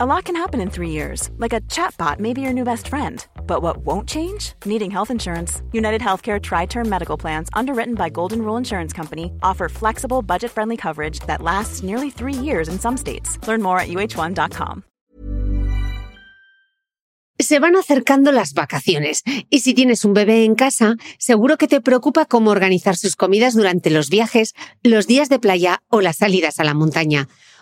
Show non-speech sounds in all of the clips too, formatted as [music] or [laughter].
A lot can happen in three years, like a chatbot may be your new best friend. But what won't change? Needing health insurance. United Healthcare Tri Term Medical Plans, underwritten by Golden Rule Insurance Company, offer flexible, budget friendly coverage that lasts nearly three years in some states. Learn more at uh1.com. Se van acercando las vacaciones y si tienes un bebé en casa, seguro que te preocupa cómo organizar sus comidas durante los viajes, los días de playa o las salidas a la montaña.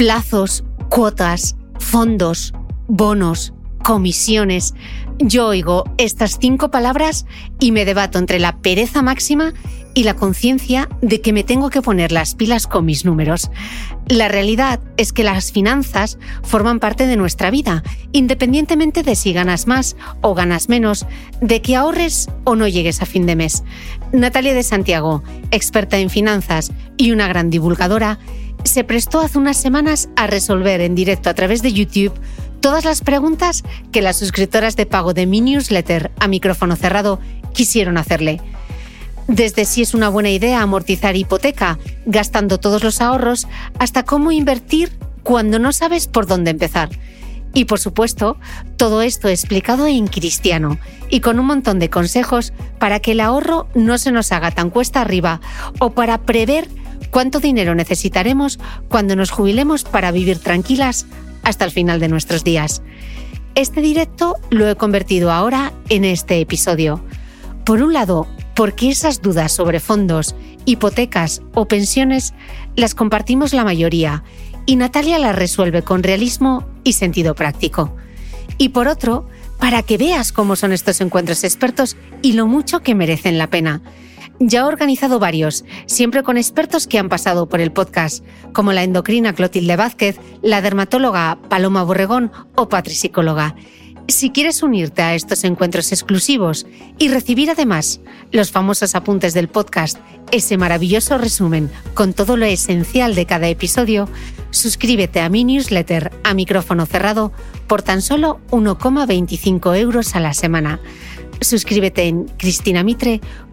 Plazos, cuotas, fondos, bonos, comisiones. Yo oigo estas cinco palabras y me debato entre la pereza máxima y la conciencia de que me tengo que poner las pilas con mis números. La realidad es que las finanzas forman parte de nuestra vida, independientemente de si ganas más o ganas menos, de que ahorres o no llegues a fin de mes. Natalia de Santiago, experta en finanzas y una gran divulgadora, se prestó hace unas semanas a resolver en directo a través de YouTube todas las preguntas que las suscriptoras de pago de mi newsletter a micrófono cerrado quisieron hacerle. Desde si es una buena idea amortizar hipoteca gastando todos los ahorros hasta cómo invertir cuando no sabes por dónde empezar. Y por supuesto, todo esto explicado en cristiano y con un montón de consejos para que el ahorro no se nos haga tan cuesta arriba o para prever cuánto dinero necesitaremos cuando nos jubilemos para vivir tranquilas hasta el final de nuestros días. Este directo lo he convertido ahora en este episodio. Por un lado, porque esas dudas sobre fondos, hipotecas o pensiones las compartimos la mayoría y Natalia las resuelve con realismo y sentido práctico. Y por otro, para que veas cómo son estos encuentros expertos y lo mucho que merecen la pena ya ha organizado varios, siempre con expertos que han pasado por el podcast, como la endocrina Clotilde Vázquez, la dermatóloga Paloma Borregón o patricicóloga. Si quieres unirte a estos encuentros exclusivos y recibir además los famosos apuntes del podcast, ese maravilloso resumen con todo lo esencial de cada episodio, suscríbete a mi newsletter a micrófono cerrado por tan solo 1,25 euros a la semana. Suscríbete en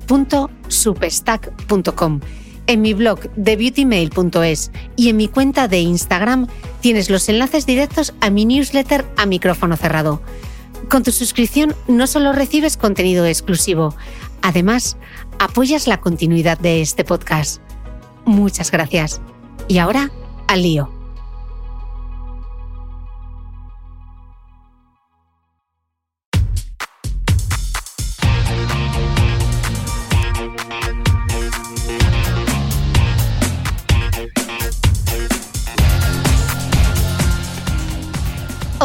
cristinamitre.supestack.com. En mi blog de beautymail.es y en mi cuenta de Instagram tienes los enlaces directos a mi newsletter a micrófono cerrado. Con tu suscripción no solo recibes contenido exclusivo, además apoyas la continuidad de este podcast. Muchas gracias. Y ahora, al lío.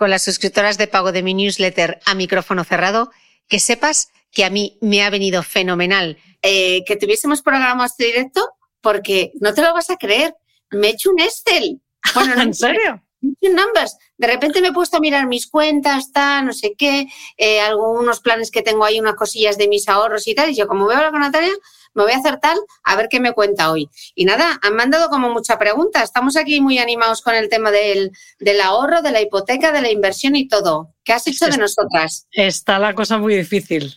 con las suscriptoras de pago de mi newsletter a micrófono cerrado, que sepas que a mí me ha venido fenomenal eh, que tuviésemos programado este directo, porque no te lo vas a creer, me he hecho un Excel. Bueno, [laughs] ¿En serio? Numbers. De repente me he puesto a mirar mis cuentas, está, no sé qué, eh, algunos planes que tengo ahí, unas cosillas de mis ahorros y tal. Y yo, como veo hablar con Natalia, me voy a hacer tal, a ver qué me cuenta hoy. Y nada, han mandado como mucha pregunta. Estamos aquí muy animados con el tema del, del ahorro, de la hipoteca, de la inversión y todo. ¿Qué has hecho de nosotras? Está la cosa muy difícil.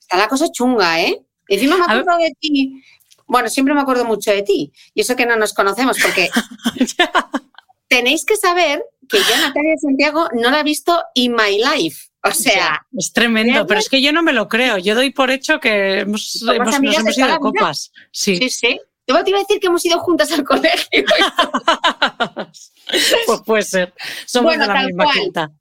Está la cosa chunga, ¿eh? Encima me acuerdo de ti. Bueno, siempre me acuerdo mucho de ti. Y eso que no nos conocemos, porque [laughs] tenéis que saber que yo, Natalia Santiago, no la he visto in my life. O sea, es tremendo, pero es que yo no me lo creo. Yo doy por hecho que hemos, hemos nos hemos ido de copas. Sí, sí. sí. Yo te iba a decir que hemos ido juntas al colegio. [laughs] pues puede ser. Somos de la misma cual,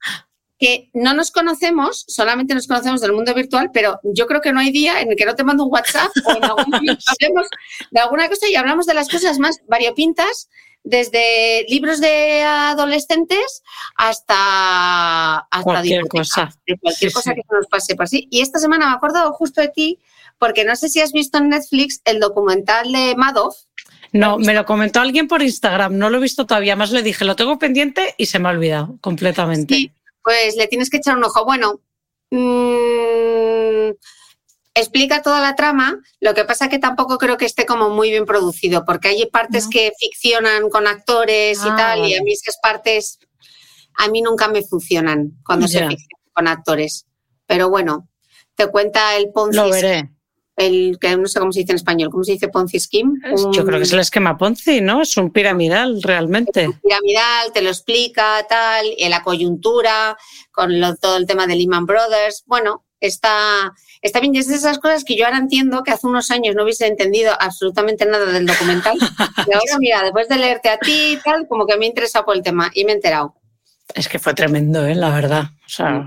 Que no nos conocemos, solamente nos conocemos del mundo virtual, pero yo creo que no hay día en el que no te mando un WhatsApp o en algún [laughs] momento hablemos de alguna cosa y hablamos de las cosas más variopintas desde libros de adolescentes hasta, hasta cualquier cosa. De cualquier cosa que nos pase por sí. Y esta semana me acuerdo justo de ti, porque no sé si has visto en Netflix el documental de Madoff. No, me lo comentó alguien por Instagram, no lo he visto todavía, más le dije, lo tengo pendiente y se me ha olvidado completamente. Sí, pues le tienes que echar un ojo. Bueno, mmm, explica toda la trama, lo que pasa que tampoco creo que esté como muy bien producido, porque hay partes que ficcionan con actores y ah, tal, y a mí esas partes a mí nunca me funcionan cuando se ficciona con actores. Pero bueno, te cuenta el Ponzi. Lo veré. El que no sé cómo se dice en español, ¿cómo se dice Ponzi Scheme? Yo creo que es el esquema Ponzi, ¿no? Es un piramidal realmente. piramidal, te lo explica, tal, y la coyuntura, con todo el tema de Lehman Brothers. Bueno, está, está bien. Y es de esas cosas que yo ahora entiendo que hace unos años no hubiese entendido absolutamente nada del documental. y ahora, [laughs] mira, después de leerte a ti y tal, como que me he interesado por el tema y me he enterado. Es que fue tremendo, ¿eh? la verdad. O sea,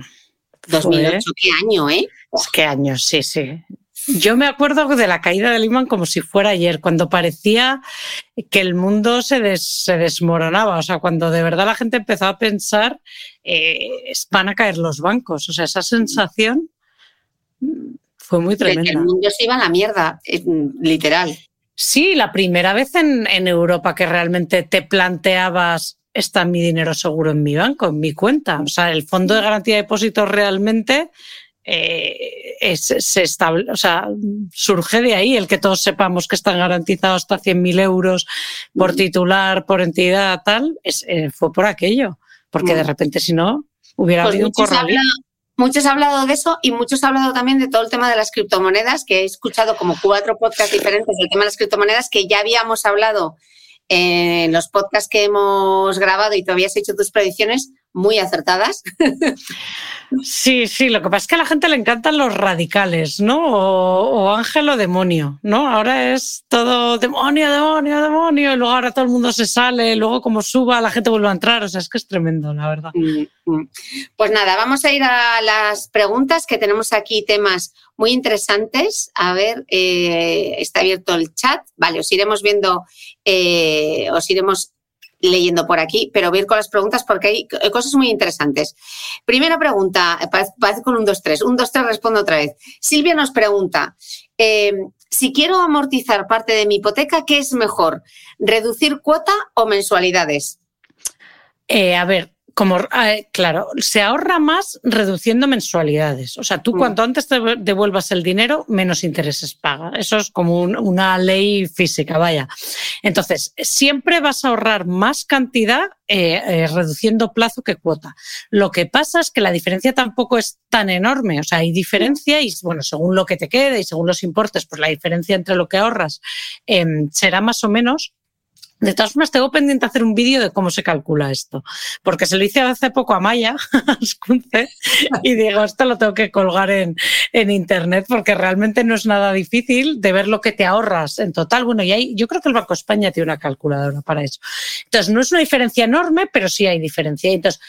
2008, qué año, ¿eh? Es qué años, sí, sí. Yo me acuerdo de la caída de Lehman como si fuera ayer, cuando parecía que el mundo se, se desmoronaba, o sea, cuando de verdad la gente empezó a pensar, eh, van a caer los bancos, o sea, esa sensación fue muy tremendo. El mundo se iba a la mierda, literal. Sí, la primera vez en, Europa que realmente te planteabas está mi dinero seguro en mi banco, en mi cuenta. O sea, el fondo de garantía de depósitos realmente eh, se estable, o sea, surge de ahí el que todos sepamos que están garantizados hasta 100.000 euros por titular, por entidad, tal, eh, fue por aquello. Porque de repente, si no, hubiera pues habido un corralito. Muchos han hablado de eso y muchos han hablado también de todo el tema de las criptomonedas, que he escuchado como cuatro podcasts diferentes del tema de las criptomonedas que ya habíamos hablado en los podcasts que hemos grabado y todavía has hecho tus predicciones muy acertadas. Sí, sí, lo que pasa es que a la gente le encantan los radicales, ¿no? O, ángel o demonio, ¿no? Ahora es todo demonio, demonio, demonio, y luego ahora todo el mundo se sale, luego como suba la gente vuelve a entrar, o sea, es que es tremendo, la verdad. Mm, mm. Pues nada, vamos a ir a las preguntas que tenemos aquí, temas muy interesantes. A ver, eh, está abierto el chat, vale, os iremos viendo, eh, os iremos leyendo por aquí, pero voy a ir con las preguntas porque hay cosas muy interesantes. Primera pregunta, parece con un 2-3. Un 2-3 respondo otra vez. Silvia nos pregunta, eh, si quiero amortizar parte de mi hipoteca, ¿qué es mejor? ¿Reducir cuota o mensualidades? Eh, a ver, como, eh, claro, se ahorra más reduciendo mensualidades. O sea, tú mm. cuanto antes te devuelvas el dinero, menos intereses paga. Eso es como una ley física, vaya. Entonces, siempre vas a ahorrar más cantidad eh, eh, reduciendo plazo que cuota. Lo que pasa es que la diferencia tampoco es tan enorme. O sea, hay diferencia y, bueno, según lo que te quede y según los importes, pues la diferencia entre lo que ahorras em, será más o menos de todas formas, tengo pendiente hacer un vídeo de cómo se calcula esto, porque se lo hice hace poco a Maya, [laughs] y digo, esto lo tengo que colgar en, en, internet porque realmente no es nada difícil de ver lo que te ahorras en total. Bueno, y hay, yo creo que el Banco España tiene una calculadora para eso. Entonces, no es una diferencia enorme, pero sí hay diferencia. Entonces,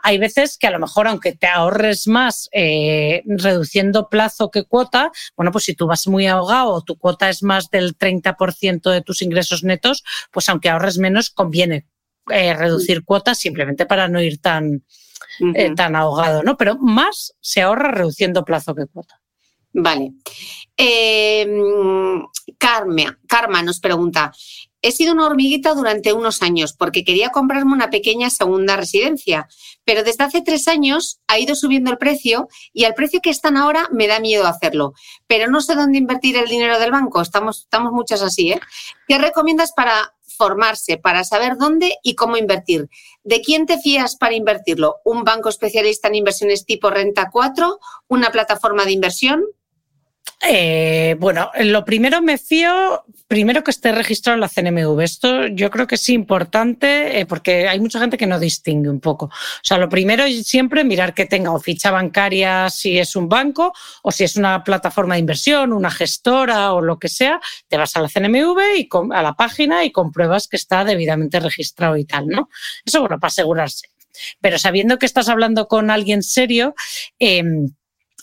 hay veces que a lo mejor, aunque te ahorres más eh, reduciendo plazo que cuota, bueno, pues si tú vas muy ahogado o tu cuota es más del 30% de tus ingresos netos, pues aunque ahorres menos, conviene eh, reducir cuotas simplemente para no ir tan, eh, tan ahogado, ¿no? Pero más se ahorra reduciendo plazo que cuota. Vale. Karma, Karma nos pregunta, he sido una hormiguita durante unos años porque quería comprarme una pequeña segunda residencia, pero desde hace tres años ha ido subiendo el precio y al precio que están ahora me da miedo hacerlo. Pero no sé dónde invertir el dinero del banco. Estamos, estamos muchas así. ¿eh? ¿Qué recomiendas para formarse, para saber dónde y cómo invertir? ¿De quién te fías para invertirlo? ¿Un banco especialista en inversiones tipo Renta 4? ¿Una plataforma de inversión? Eh, bueno, lo primero me fío, primero que esté registrado en la CNMV. Esto yo creo que es importante eh, porque hay mucha gente que no distingue un poco. O sea, lo primero es siempre mirar que tenga o ficha bancaria si es un banco o si es una plataforma de inversión, una gestora o lo que sea. Te vas a la CNMV y a la página y compruebas que está debidamente registrado y tal, ¿no? Eso, bueno, para asegurarse. Pero sabiendo que estás hablando con alguien serio, eh,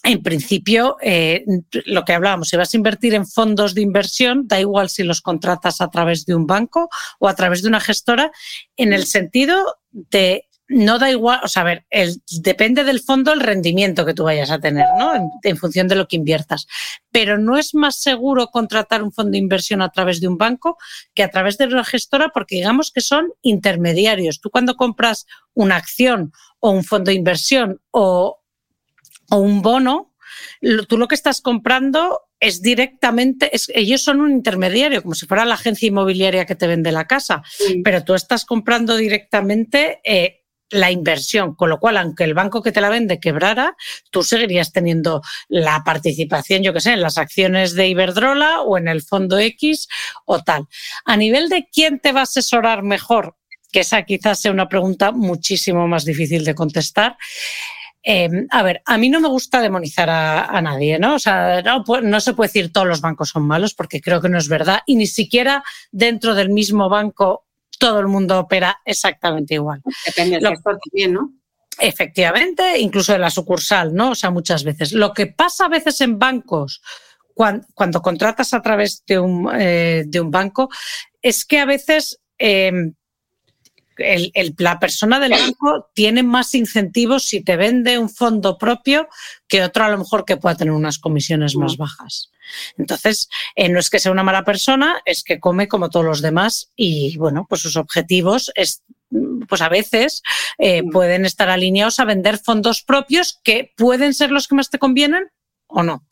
en principio, eh, lo que hablábamos, si vas a invertir en fondos de inversión, da igual si los contratas a través de un banco o a través de una gestora, en el sentido de no da igual, o sea, a ver, depende del fondo el rendimiento que tú vayas a tener, ¿no? En, función de lo que inviertas. Pero no es más seguro contratar un fondo de inversión a través de un banco que a través de una gestora, porque digamos que son intermediarios. Tú cuando compras una acción o un fondo de inversión o o un bono, tú lo que estás comprando es directamente, ellos son un intermediario, como si fuera la agencia inmobiliaria que te vende la casa, pero tú estás comprando directamente eh, la inversión, con lo cual, aunque el banco que te la vende quebrara, tú seguirías teniendo la participación, yo que sé, en las acciones de Iberdrola o en el fondo X o tal. A nivel de quién te va a asesorar mejor, que esa quizás sea una pregunta muchísimo más difícil de contestar. Em, a ver, a mí no me gusta demonizar a, nadie, ¿no? O sea, no, se puede decir todos los bancos son malos porque creo que no es verdad y ni siquiera dentro del mismo banco todo el mundo opera exactamente igual. Depende del sector también, ¿no? Efectivamente, incluso de la sucursal, ¿no? O sea, muchas veces. Lo que pasa a veces en bancos cuando, contratas a través de un, eh, de un banco es que a veces em, la persona del banco tiene más incentivos si te vende un fondo propio que otro a lo mejor que pueda tener unas comisiones más mm. bajas. Entonces, eh, no es que sea una mala persona, es que come como todos los demás y, bueno, pues sus objetivos es, pues a veces eh, mm. pueden estar alineados a vender fondos propios que pueden ser los que más te convienen o no.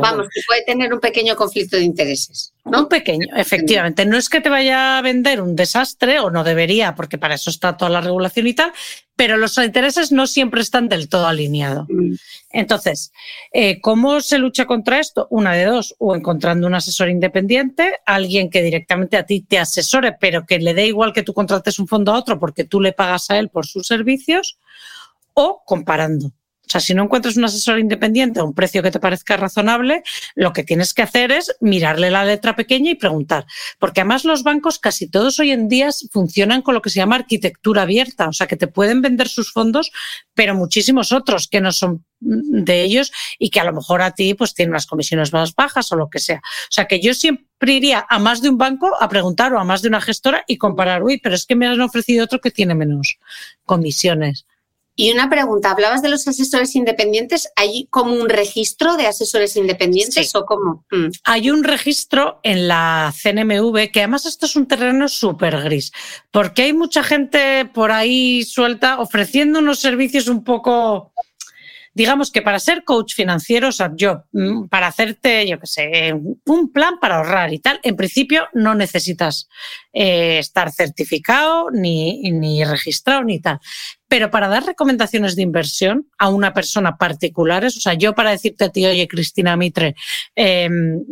Vamos, que puede tener un pequeño conflicto de intereses. ¿no? Un pequeño, efectivamente. No es que te vaya a vender un desastre, o no debería, porque para eso está toda la regulación y tal, pero los intereses no siempre están del todo alineados. Mm. Entonces, eh, ¿cómo se lucha contra esto? Una de dos, o encontrando un asesor independiente, alguien que directamente a ti te asesore, pero que le dé igual que tú contrates un fondo a otro porque tú le pagas a él por sus servicios, o comparando. O sea, si no encuentras un asesor independiente a un precio que te parezca razonable, lo que tienes que hacer es mirarle la letra pequeña y preguntar. Porque además los bancos casi todos hoy en día funcionan con lo que se llama arquitectura abierta. O sea, que te pueden vender sus fondos, pero muchísimos otros que no son de ellos y que a lo mejor a ti pues tienen unas comisiones más bajas o lo que sea. O sea, que yo siempre iría a más de un banco a preguntar o a más de una gestora y comparar, uy, pero es que me han ofrecido otro que tiene menos comisiones. Y una pregunta, hablabas de los asesores independientes, ¿hay como un registro de asesores independientes o cómo? Mm. Hay un registro en la CNMV, que además esto es un terreno súper gris, porque hay mucha gente por ahí suelta ofreciendo unos servicios un poco digamos que para ser coach financiero, o sea, yo, mm, para hacerte, yo qué sé, un plan para ahorrar y tal, en principio no necesitas eh, estar certificado ni, ni registrado ni tal. Pero para dar recomendaciones de inversión a una persona particular, o sea, yo para decirte a ti, oye, Cristina Mitre, em,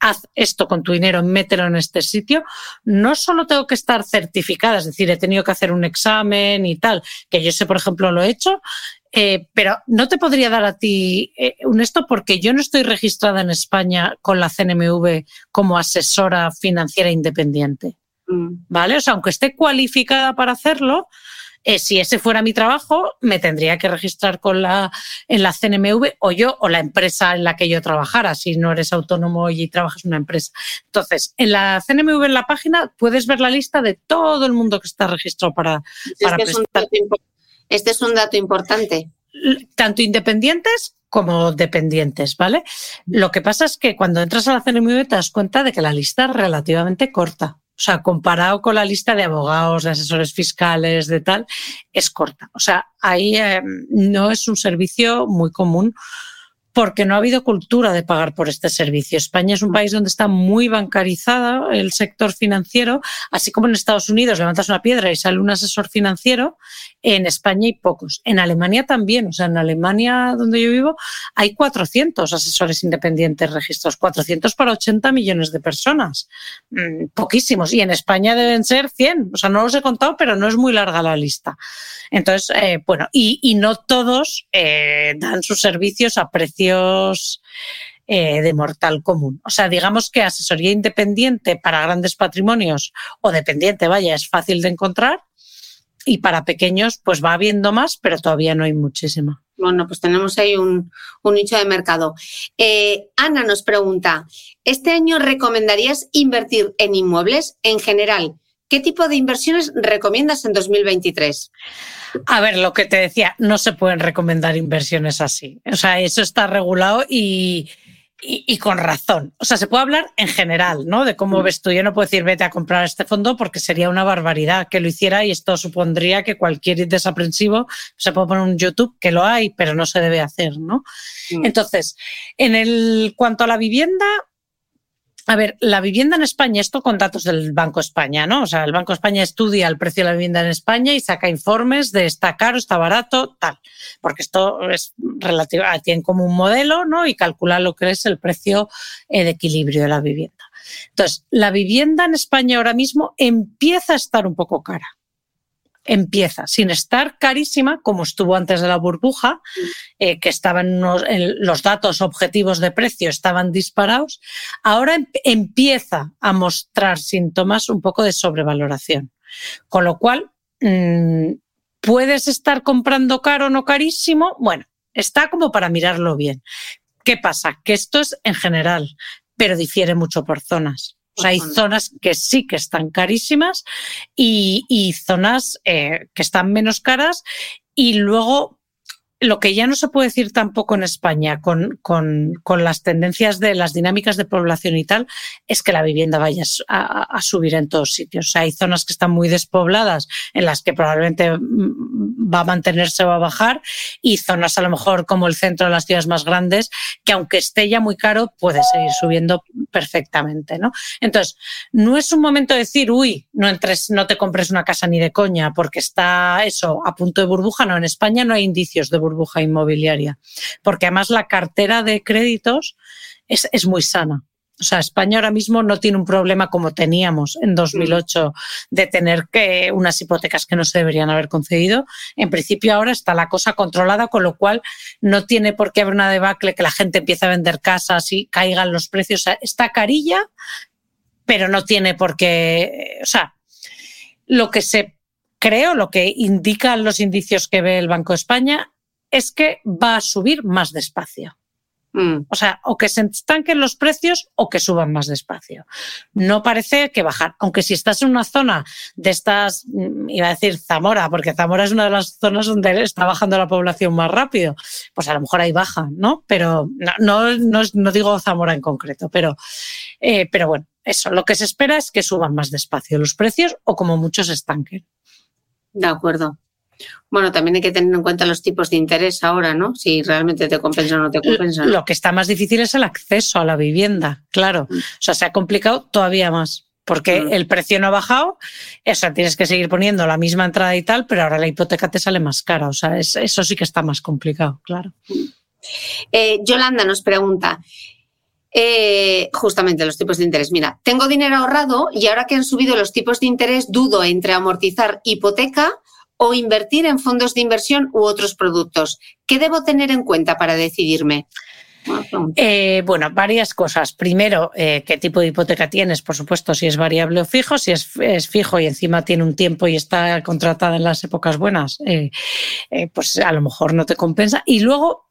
haz esto con tu dinero, mételo en este sitio, no solo tengo que estar certificada, es decir, he tenido que hacer un examen y tal, que yo sé, por ejemplo, lo he hecho, eh, pero no te podría dar a ti eh, un esto porque yo no estoy registrada en España con la CNMV como asesora financiera independiente. Mm. ¿Vale? O sea, aunque esté cualificada para hacerlo, eh, si ese fuera mi trabajo, me tendría que registrar con la, en la CNMV o yo o la empresa en la que yo trabajara, si no eres autónomo y trabajas en una empresa. Entonces, en la CNMV, en la página, puedes ver la lista de todo el mundo que está registrado para, para prestar. Este es un dato importante. Tanto independientes como dependientes, ¿vale? Lo que pasa es que cuando entras a la CNMV te das cuenta de que la lista es relativamente corta. O sea, comparado con la lista de abogados, de asesores fiscales, de tal, es corta. O sea, ahí eh, no es un servicio muy común porque no ha habido cultura de pagar por este servicio. España es un país donde está muy bancarizado el sector financiero, así como en Estados Unidos levantas una piedra y sale un asesor financiero, en España hay pocos. En Alemania también, o sea, en Alemania donde yo vivo hay 400 asesores independientes registrados, 400 para 80 millones de personas, mm, poquísimos. Y en España deben ser 100, o sea, no los he contado, pero no es muy larga la lista. Entonces, eh, bueno, y, no todos eh, dan sus servicios a precio eh, de mortal común. O sea, digamos que asesoría independiente para grandes patrimonios o dependiente, vaya, es fácil de encontrar y para pequeños pues va habiendo más, pero todavía no hay muchísima. Bueno, pues tenemos ahí un, nicho de mercado. Eh, Ana nos pregunta, ¿este año recomendarías invertir en inmuebles en general? ¿Qué tipo de inversiones recomiendas en 2023? A ver, lo que te decía, no se pueden recomendar inversiones así. O sea, eso está regulado y, y, con razón. O sea, se puede hablar en general, ¿no? De cómo mm. ves tú. Yo no puedo decir vete a comprar este fondo porque sería una barbaridad que lo hiciera y esto supondría que cualquier desaprensivo se puede poner un YouTube, que lo hay, pero no se debe hacer, ¿no? Mm. Entonces, en el cuanto a la vivienda, a ver, la vivienda en España, esto con datos del Banco España, ¿no? O sea, el Banco España estudia el precio de la vivienda en España y saca informes de está caro, está barato, tal. Porque esto es relativo, tiene como un modelo, ¿no? Y calcula lo que es el precio eh, de equilibrio de la vivienda. Entonces, la vivienda en España ahora mismo empieza a estar un poco cara empieza, sin estar carísima, como estuvo antes de la burbuja, eh, que estaban los datos objetivos de precio estaban disparados, ahora em, empieza a mostrar síntomas un poco de sobrevaloración. Con lo cual, mm, ¿puedes estar comprando caro o no carísimo? Bueno, está como para mirarlo bien. ¿Qué pasa? Que esto es en general, pero difiere mucho por zonas. O sea, hay zonas que sí que están carísimas y, zonas eh, que están menos caras y luego lo que ya no se puede decir tampoco en España con, con, con, las tendencias de las dinámicas de población y tal, es que la vivienda vaya a, a, subir en todos sitios. O sea, hay zonas que están muy despobladas en las que probablemente va a mantenerse o va a bajar y zonas a lo mejor como el centro de las ciudades más grandes que aunque esté ya muy caro puede seguir subiendo perfectamente, ¿no? Entonces, no es un momento de decir, uy, no entres, no te compres una casa ni de coña porque está eso a punto de burbuja. No, en España no hay indicios de burbuja burbuja inmobiliaria, porque además la cartera de créditos es, es muy sana. O sea, España ahora mismo no tiene un problema como teníamos en 2008 de tener que unas hipotecas que no se deberían haber concedido. En principio ahora está la cosa controlada, con lo cual no tiene por qué haber una debacle que la gente empiece a vender casas y caigan los precios. está carilla, pero no tiene por qué. O sea, lo que se creo, lo que indican los indicios que ve el Banco de España es que va a subir más despacio. Mm. O sea, o que se estanquen los precios o que suban más despacio. No parece que bajar. Aunque si estás en una zona de estas, mm, iba a decir Zamora, porque Zamora es una de las zonas donde está bajando la población más rápido, pues a lo mejor ahí baja, ¿no? Pero no, no, digo Zamora en concreto, pero, eh, pero bueno, eso, lo que se espera es que suban más despacio los precios o como muchos estanquen. De acuerdo. Bueno, también hay que tener en cuenta los tipos de interés ahora, ¿no? Si realmente te compensa o no te compensa. Lo que está más difícil es el acceso a la vivienda, claro. Mm. O sea, se ha complicado todavía más porque mm. el precio no ha bajado, o sea, tienes que seguir poniendo la misma entrada y tal, pero ahora la hipoteca te sale más cara, o sea, eso sí que está más complicado, claro. Mm. Eh, Yolanda nos pregunta, eh, justamente los tipos de interés. Mira, tengo dinero ahorrado y ahora que han subido los tipos de interés, dudo entre amortizar hipoteca o invertir en fondos de inversión u otros productos. ¿Qué debo tener en cuenta para decidirme? Eh, bueno, varias cosas. Primero, eh, qué tipo de hipoteca tienes, por supuesto, si es variable o fijo. Si es, fijo y encima tiene un tiempo y está contratada en las épocas buenas, eh, pues a lo mejor no te compensa. Y luego,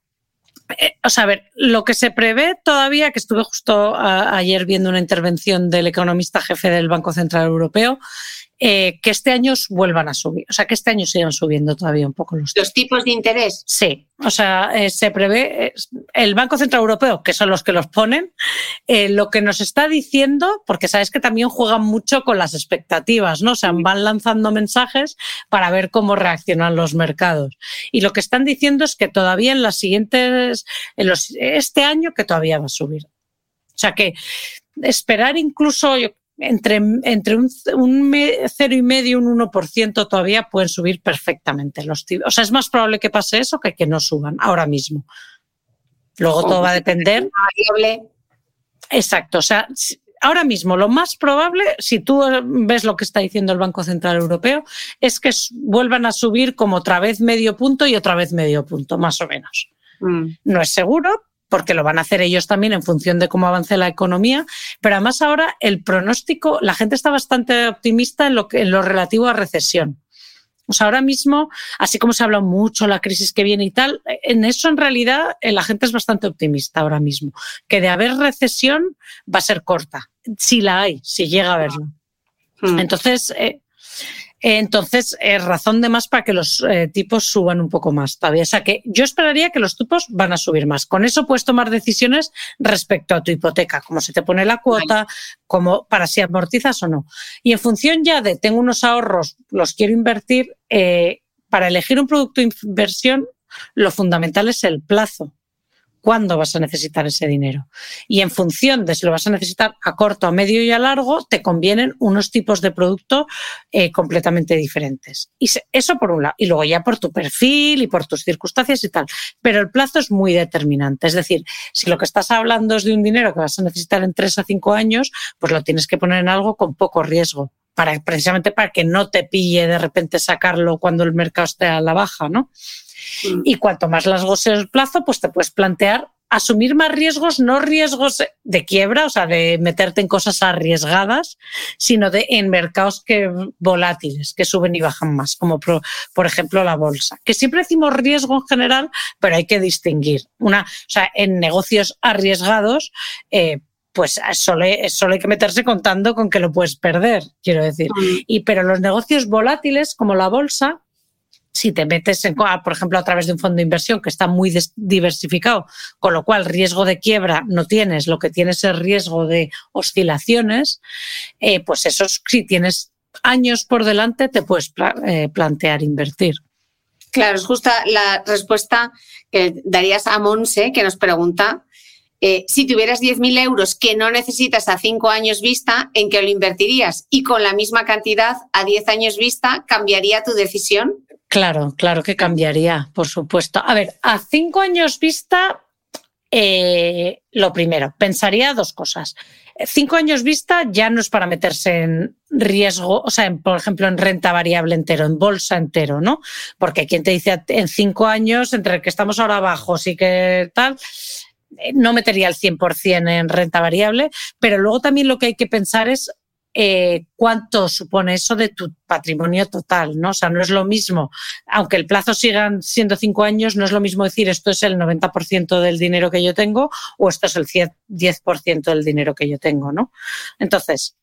o sea, a ver, lo que se prevé todavía, que estuve justo ayer viendo una intervención del economista jefe del Banco Central Europeo, eh, que este año vuelvan a subir. O sea, que este año sigan subiendo todavía un poco los tipos. ¿Los tipos de interés? Sí. O sea, eh, se prevé, el Banco Central Europeo, que son los que los ponen, eh, lo que nos está diciendo, porque sabes que también juegan mucho con las expectativas, ¿no? O sea, van lanzando mensajes para ver cómo reaccionan los mercados. Y lo que están diciendo es que todavía en las siguientes, en los, este año, que todavía va a subir. O sea que esperar incluso, entre, entre un, un 0,5 y un 1% todavía pueden subir perfectamente los tipos. O sea, es más probable que pase eso que que no suban ahora mismo. Luego todo va a depender. Exacto. O sea, ahora mismo lo más probable, si tú ves lo que está diciendo el Banco Central Europeo, es que vuelvan a subir como otra vez medio punto y otra vez medio punto, más o menos. Mm. No es seguro, porque lo van a hacer ellos también en función de cómo avance la economía, pero además ahora el pronóstico, la gente está bastante optimista en lo, que, en lo relativo a recesión. O sea, ahora mismo, así como se habla mucho la crisis que viene y tal, en eso en realidad eh, la gente es bastante optimista ahora mismo, que de haber recesión va a ser corta, si la hay, si llega a haberla. Hmm. Entonces, eh, entonces, es razón de más para que los eh, tipos suban un poco más todavía. O sea que yo esperaría que los tipos van a subir más. Con eso puedes tomar decisiones respecto a tu hipoteca, como se te pone la cuota, como para si amortizas o no. Y en función ya de tengo unos ahorros, los quiero invertir, eh, para elegir un producto de inversión, lo fundamental es el plazo cuándo vas a necesitar ese dinero. Y en función de si lo vas a necesitar a corto, a medio y a largo, te convienen unos tipos de producto eh, completamente diferentes. Y eso por un lado. Y luego ya por tu perfil y por tus circunstancias y tal. Pero el plazo es muy determinante. Es decir, si lo que estás hablando es de un dinero que vas a necesitar en tres a cinco años, pues lo tienes que poner en algo con poco riesgo. Para, precisamente para que no te pille de repente sacarlo cuando el mercado esté a la baja, ¿no? Mm. Y cuanto más largo sea el plazo, pues te puedes plantear asumir más riesgos, no riesgos de quiebra, o sea, de meterte en cosas arriesgadas, sino de en mercados que volátiles, que suben y bajan más, como por, ejemplo la bolsa. Que siempre decimos riesgo en general, pero hay que distinguir. Una, o sea, en negocios arriesgados, eh, pues solo, solo, hay que meterse contando con que lo puedes perder, quiero decir. Mm. Y pero los negocios volátiles, como la bolsa, si te metes, en, por ejemplo, a través de un fondo de inversión que está muy diversificado, con lo cual riesgo de quiebra no tienes, lo que tienes es riesgo de oscilaciones, eh, pues eso si tienes años por delante te puedes eh, plantear invertir. Claro, es justa la respuesta que darías a Monse, que nos pregunta eh, si tuvieras 10.000 euros que no necesitas a 5 años vista, ¿en qué lo invertirías? Y con la misma cantidad a 10 años vista, ¿cambiaría tu decisión? Claro, claro que cambiaría, por supuesto. A ver, a cinco años vista, eh, lo primero, pensaría dos cosas. Cinco años vista ya no es para meterse en riesgo, o sea, por ejemplo, en renta variable entero, en bolsa entero, ¿no? Porque quien te dice en cinco años, entre el que estamos ahora abajo, sí que tal, eh, no metería el 100% en renta variable, pero luego también lo que hay que pensar es eh, cuánto supone eso de tu patrimonio total, ¿no? O sea, no es lo mismo, aunque el plazo sigan siendo cinco años, no es lo mismo decir esto es el 90% del dinero que yo tengo o esto es el 10% del dinero que yo tengo, ¿no? Entonces,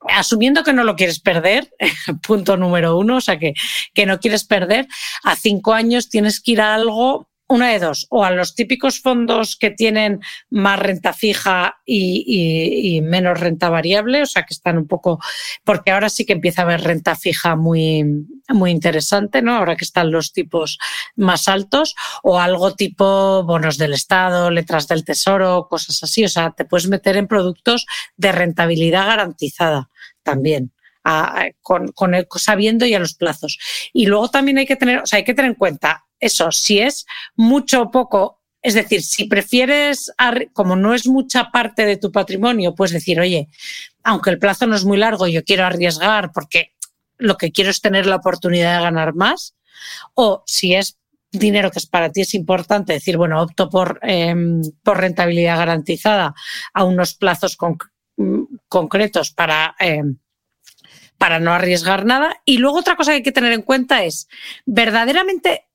asumiendo que no lo quieres perder, [laughs] punto número uno, o sea, que, que no quieres perder, a cinco años tienes que ir a algo una de dos, o a los típicos fondos que tienen más renta fija y, menos renta variable, o sea que están un poco, porque ahora sí que empieza a haber renta fija muy, muy interesante, ¿no? Ahora que están los tipos más altos, o algo tipo bonos del Estado, letras del Tesoro, cosas así, o sea, te puedes meter en productos de rentabilidad garantizada también. Con, el, sabiendo ya los plazos. Y luego también hay que tener, o sea, hay que tener en cuenta eso, si es mucho o poco, es decir, si prefieres, como no es mucha parte de tu patrimonio, puedes decir, oye, aunque el plazo no es muy largo, yo quiero arriesgar porque lo que quiero es tener la oportunidad de ganar más. O si es dinero que es para ti es importante, decir, bueno, opto por, em, por rentabilidad garantizada a unos plazos concretos para, em, para no arriesgar nada. Y luego otra cosa que hay que tener en cuenta es, verdaderamente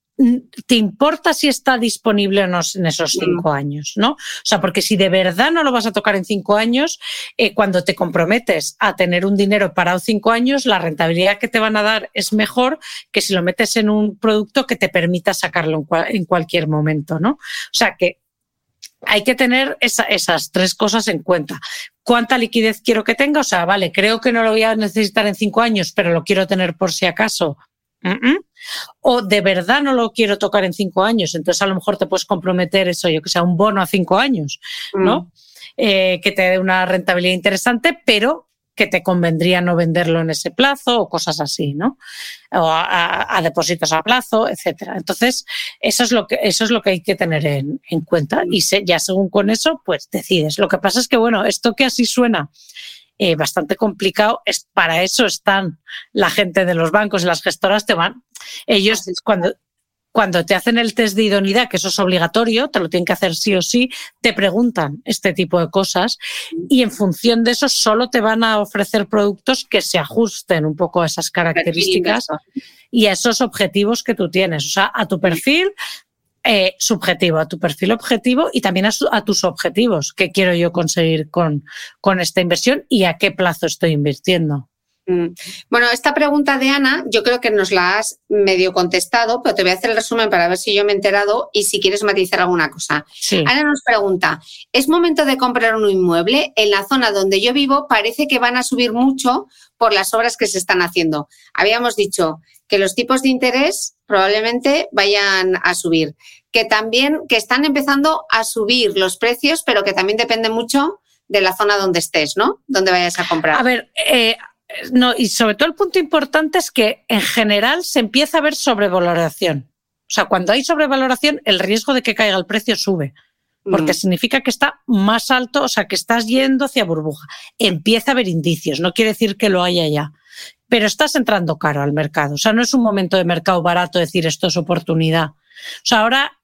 ¿te importa si está disponible o no en esos cinco años? ¿no? O sea, porque si de verdad no lo vas a tocar en cinco años, eh, cuando te comprometes a tener un dinero parado cinco años, la rentabilidad que te van a dar es mejor que si lo metes en un producto que te permita sacarlo en, cualquier momento, ¿no? O sea que hay que tener esas tres cosas en cuenta. ¿Cuánta liquidez quiero que tenga? O sea, vale, creo que no lo voy a necesitar en cinco años, pero lo quiero tener por si acaso. O de verdad no lo quiero tocar en cinco años, entonces a lo mejor te puedes comprometer eso, yo que sea un bono a cinco años, ¿no? Mm. Eh, que te dé una rentabilidad interesante, pero que te convendría no venderlo en ese plazo o cosas así, ¿no? O a, depósitos a plazo, etcétera. Entonces, eso es lo que, eso es lo que hay que tener en, cuenta y ya según con eso, pues decides. Lo que pasa es que, bueno, esto que así suena eh, bastante complicado. Es, para eso están la gente de los bancos y las gestoras te van. Ellos cuando, cuando te hacen el test de idoneidad, que eso es obligatorio, te lo tienen que hacer sí o sí, te preguntan este tipo de cosas y en función de eso solo te van a ofrecer productos que se ajusten un poco a esas características y a esos objetivos que tú tienes, o sea, a tu perfil, eh, subjetivo, a tu perfil objetivo y también a, tus objetivos. ¿Qué quiero yo conseguir con, con esta inversión y a qué plazo estoy invirtiendo? Mm. Bueno, esta pregunta de Ana, yo creo que nos la has medio contestado, pero te voy a hacer el resumen para ver si yo me he enterado y si quieres matizar alguna cosa. Ana nos pregunta, ¿es momento de comprar un inmueble? En la zona donde yo vivo parece que van a subir mucho por las obras que se están haciendo. Habíamos dicho que los tipos de interés probablemente vayan a subir, que también que están empezando a subir los precios, pero que también depende mucho de la zona donde estés, ¿no? Donde vayas a comprar. A ver, eh, no, y sobre todo el punto importante es que en general se empieza a ver sobrevaloración. O sea, cuando hay sobrevaloración, el riesgo de que caiga el precio sube porque mm. significa que está más alto, o sea, que estás yendo hacia burbuja. Empieza a haber indicios, no quiere decir que lo haya ya pero estás entrando caro al mercado. O sea, no es un momento de mercado barato decir esto es oportunidad. O sea, ahora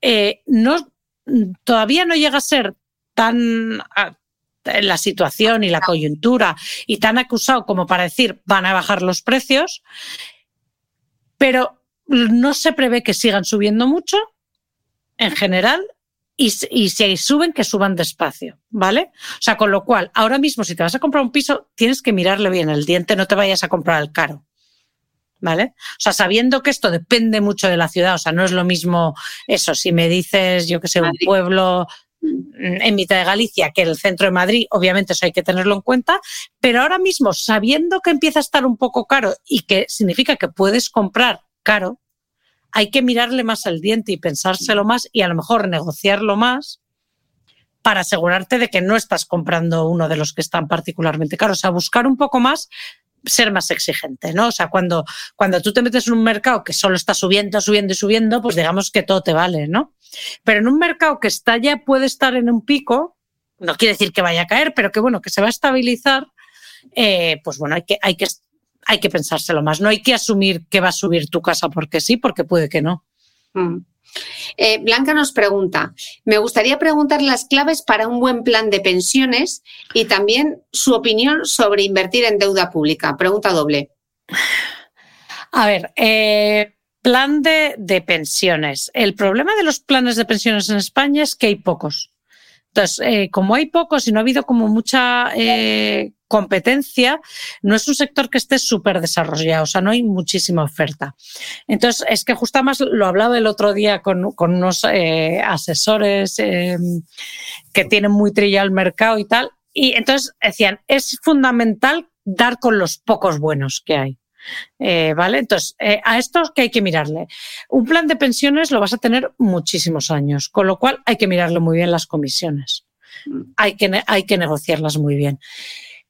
eh, no, todavía no llega a ser tan la situación y la coyuntura y tan acusado como para decir van a bajar los precios, pero no se prevé que sigan subiendo mucho en general y, si suben, que suban despacio, ¿vale? O sea, con lo cual, ahora mismo, si te vas a comprar un piso, tienes que mirarle bien el diente, no te vayas a comprar el caro. ¿Vale? O sea, sabiendo que esto depende mucho de la ciudad, o sea, no es lo mismo eso, si me dices, yo que sé, un pueblo en mitad de Galicia que el centro de Madrid, obviamente eso hay que tenerlo en cuenta, pero ahora mismo, sabiendo que empieza a estar un poco caro y que significa que puedes comprar caro, hay que mirarle más al diente y pensárselo más y a lo mejor negociarlo más para asegurarte de que no estás comprando uno de los que están particularmente caros. O sea, buscar un poco más, ser más exigente, ¿no? O sea, cuando, cuando tú te metes en un mercado que solo está subiendo, subiendo y subiendo, pues digamos que todo te vale, ¿no? Pero en un mercado que está ya, puede estar en un pico, no quiere decir que vaya a caer, pero que bueno, que se va a estabilizar, eh, pues bueno, hay que, hay que hay que pensárselo más. No hay que asumir que va a subir tu casa porque sí, porque puede que no. Mm. Eh, Blanca nos pregunta, me gustaría preguntar las claves para un buen plan de pensiones y también su opinión sobre invertir en deuda pública. Pregunta doble. A ver, eh, plan de, pensiones. El problema de los planes de pensiones en España es que hay pocos. Entonces, eh, como hay pocos y no ha habido como mucha competencia, no es un sector que esté súper desarrollado, o sea, no hay muchísima oferta. Entonces, es que justo más lo hablaba el otro día con, unos eh, asesores eh, que tienen muy trillado el mercado y tal, y entonces decían, es fundamental dar con los pocos buenos que hay. Eh, ¿Vale? Entonces, a esto que hay que mirarle. Un plan de pensiones lo vas a tener muchísimos años, con lo cual hay que mirarle muy bien las comisiones. Mm. Hay que, hay que negociarlas muy bien.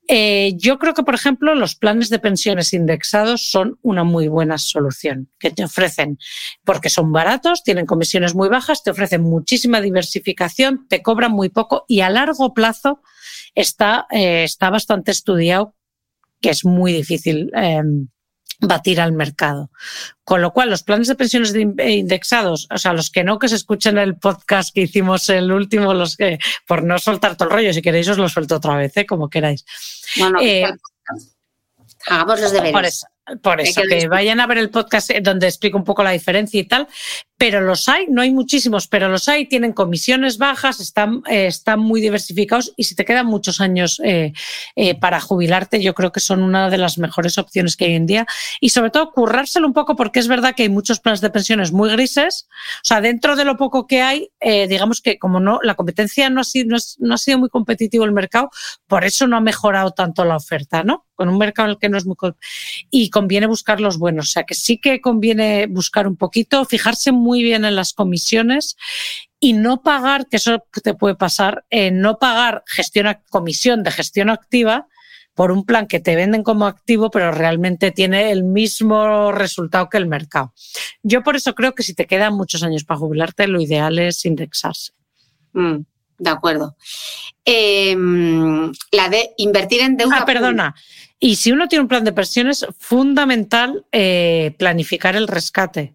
Eh, yo creo que, por ejemplo, los planes de pensiones indexados son una muy buena solución que te ofrecen, porque son baratos, tienen comisiones muy bajas, te ofrecen muchísima diversificación, te cobran muy poco y a largo plazo está, eh, está bastante estudiado que es muy difícil em, batir al mercado. Con lo cual, los planes de pensiones eh, indexados, o sea, los que no, que se escuchen el podcast que hicimos el último, los que, por no soltar todo el rollo, si queréis os lo suelto otra vez, ¿eh? como queráis. Eh, hagamos los deberes. Por eso, que vayan a ver el podcast donde explico un poco la diferencia y tal, pero los hay, no hay muchísimos, pero los hay, tienen comisiones bajas, están, eh, están muy diversificados y si te quedan muchos años eh, eh, para jubilarte, yo creo que son una de las mejores opciones que hay en día y sobre todo currárselo un poco porque es verdad que hay muchos planes de pensiones muy grises, o sea, dentro de lo poco que hay, digamos que como no, la competencia no ha sido, no ha sido muy competitivo el mercado, por eso no ha mejorado tanto la oferta, ¿no? Con un mercado en el que no es muy... Y conviene buscar los buenos. O sea, que sí que conviene buscar un poquito, fijarse muy bien en las comisiones y no pagar, que eso te puede pasar, eh, no pagar gestión, comisión de gestión activa por un plan que te venden como activo, pero realmente tiene el mismo resultado que el mercado. Yo por eso creo que si te quedan muchos años para jubilarte, lo ideal es indexarse. Mm, de acuerdo. Em, la de invertir en deuda. Ah, perdona. Y si uno tiene un plan de pensiones, fundamental eh, planificar el rescate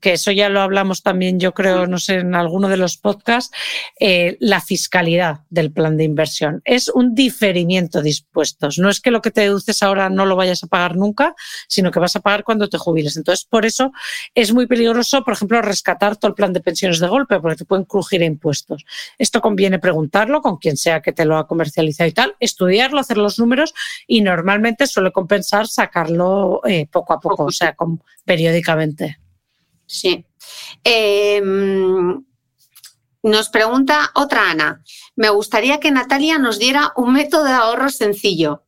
que eso ya lo hablamos también, yo creo, no sé, en alguno de los podcasts, eh, la fiscalidad del plan de inversión. Es un diferimiento de impuestos. No es que lo que te deduces ahora no lo vayas a pagar nunca, sino que vas a pagar cuando te jubiles. Entonces, por eso es muy peligroso, por ejemplo, rescatar todo el plan de pensiones de golpe, porque te pueden crujir impuestos. Esto conviene preguntarlo con quien sea que te lo ha comercializado y tal, estudiarlo, hacer los números y normalmente suele compensar sacarlo eh, poco a poco, o sea, periódicamente. Sí. Em, nos pregunta otra Ana. Me gustaría que Natalia nos diera un método de ahorro sencillo.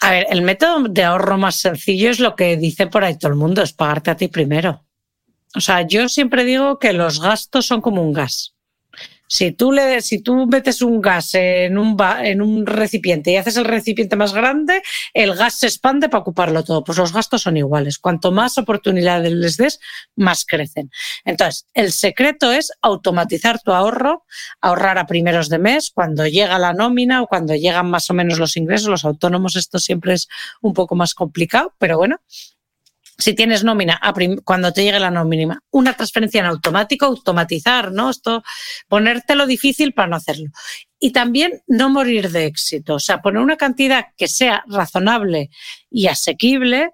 A ver, el método de ahorro más sencillo es lo que dice por ahí todo el mundo, es pagarte a ti primero. O sea, yo siempre digo que los gastos son como un gas. Si tú, le, si tú metes un gas en un, en un recipiente y haces el recipiente más grande, el gas se expande para ocuparlo todo. Pues los gastos son iguales. Cuanto más oportunidades les des, más crecen. Entonces, el secreto es automatizar tu ahorro, ahorrar a primeros de mes, cuando llega la nómina o cuando llegan más o menos los ingresos. Los autónomos esto siempre es un poco más complicado, pero bueno, si tienes nómina, cuando te llegue la nómina, una transferencia en automático, automatizar, ¿no? Esto, ponértelo difícil para no hacerlo. Y también no morir de éxito, o sea, poner una cantidad que sea razonable y asequible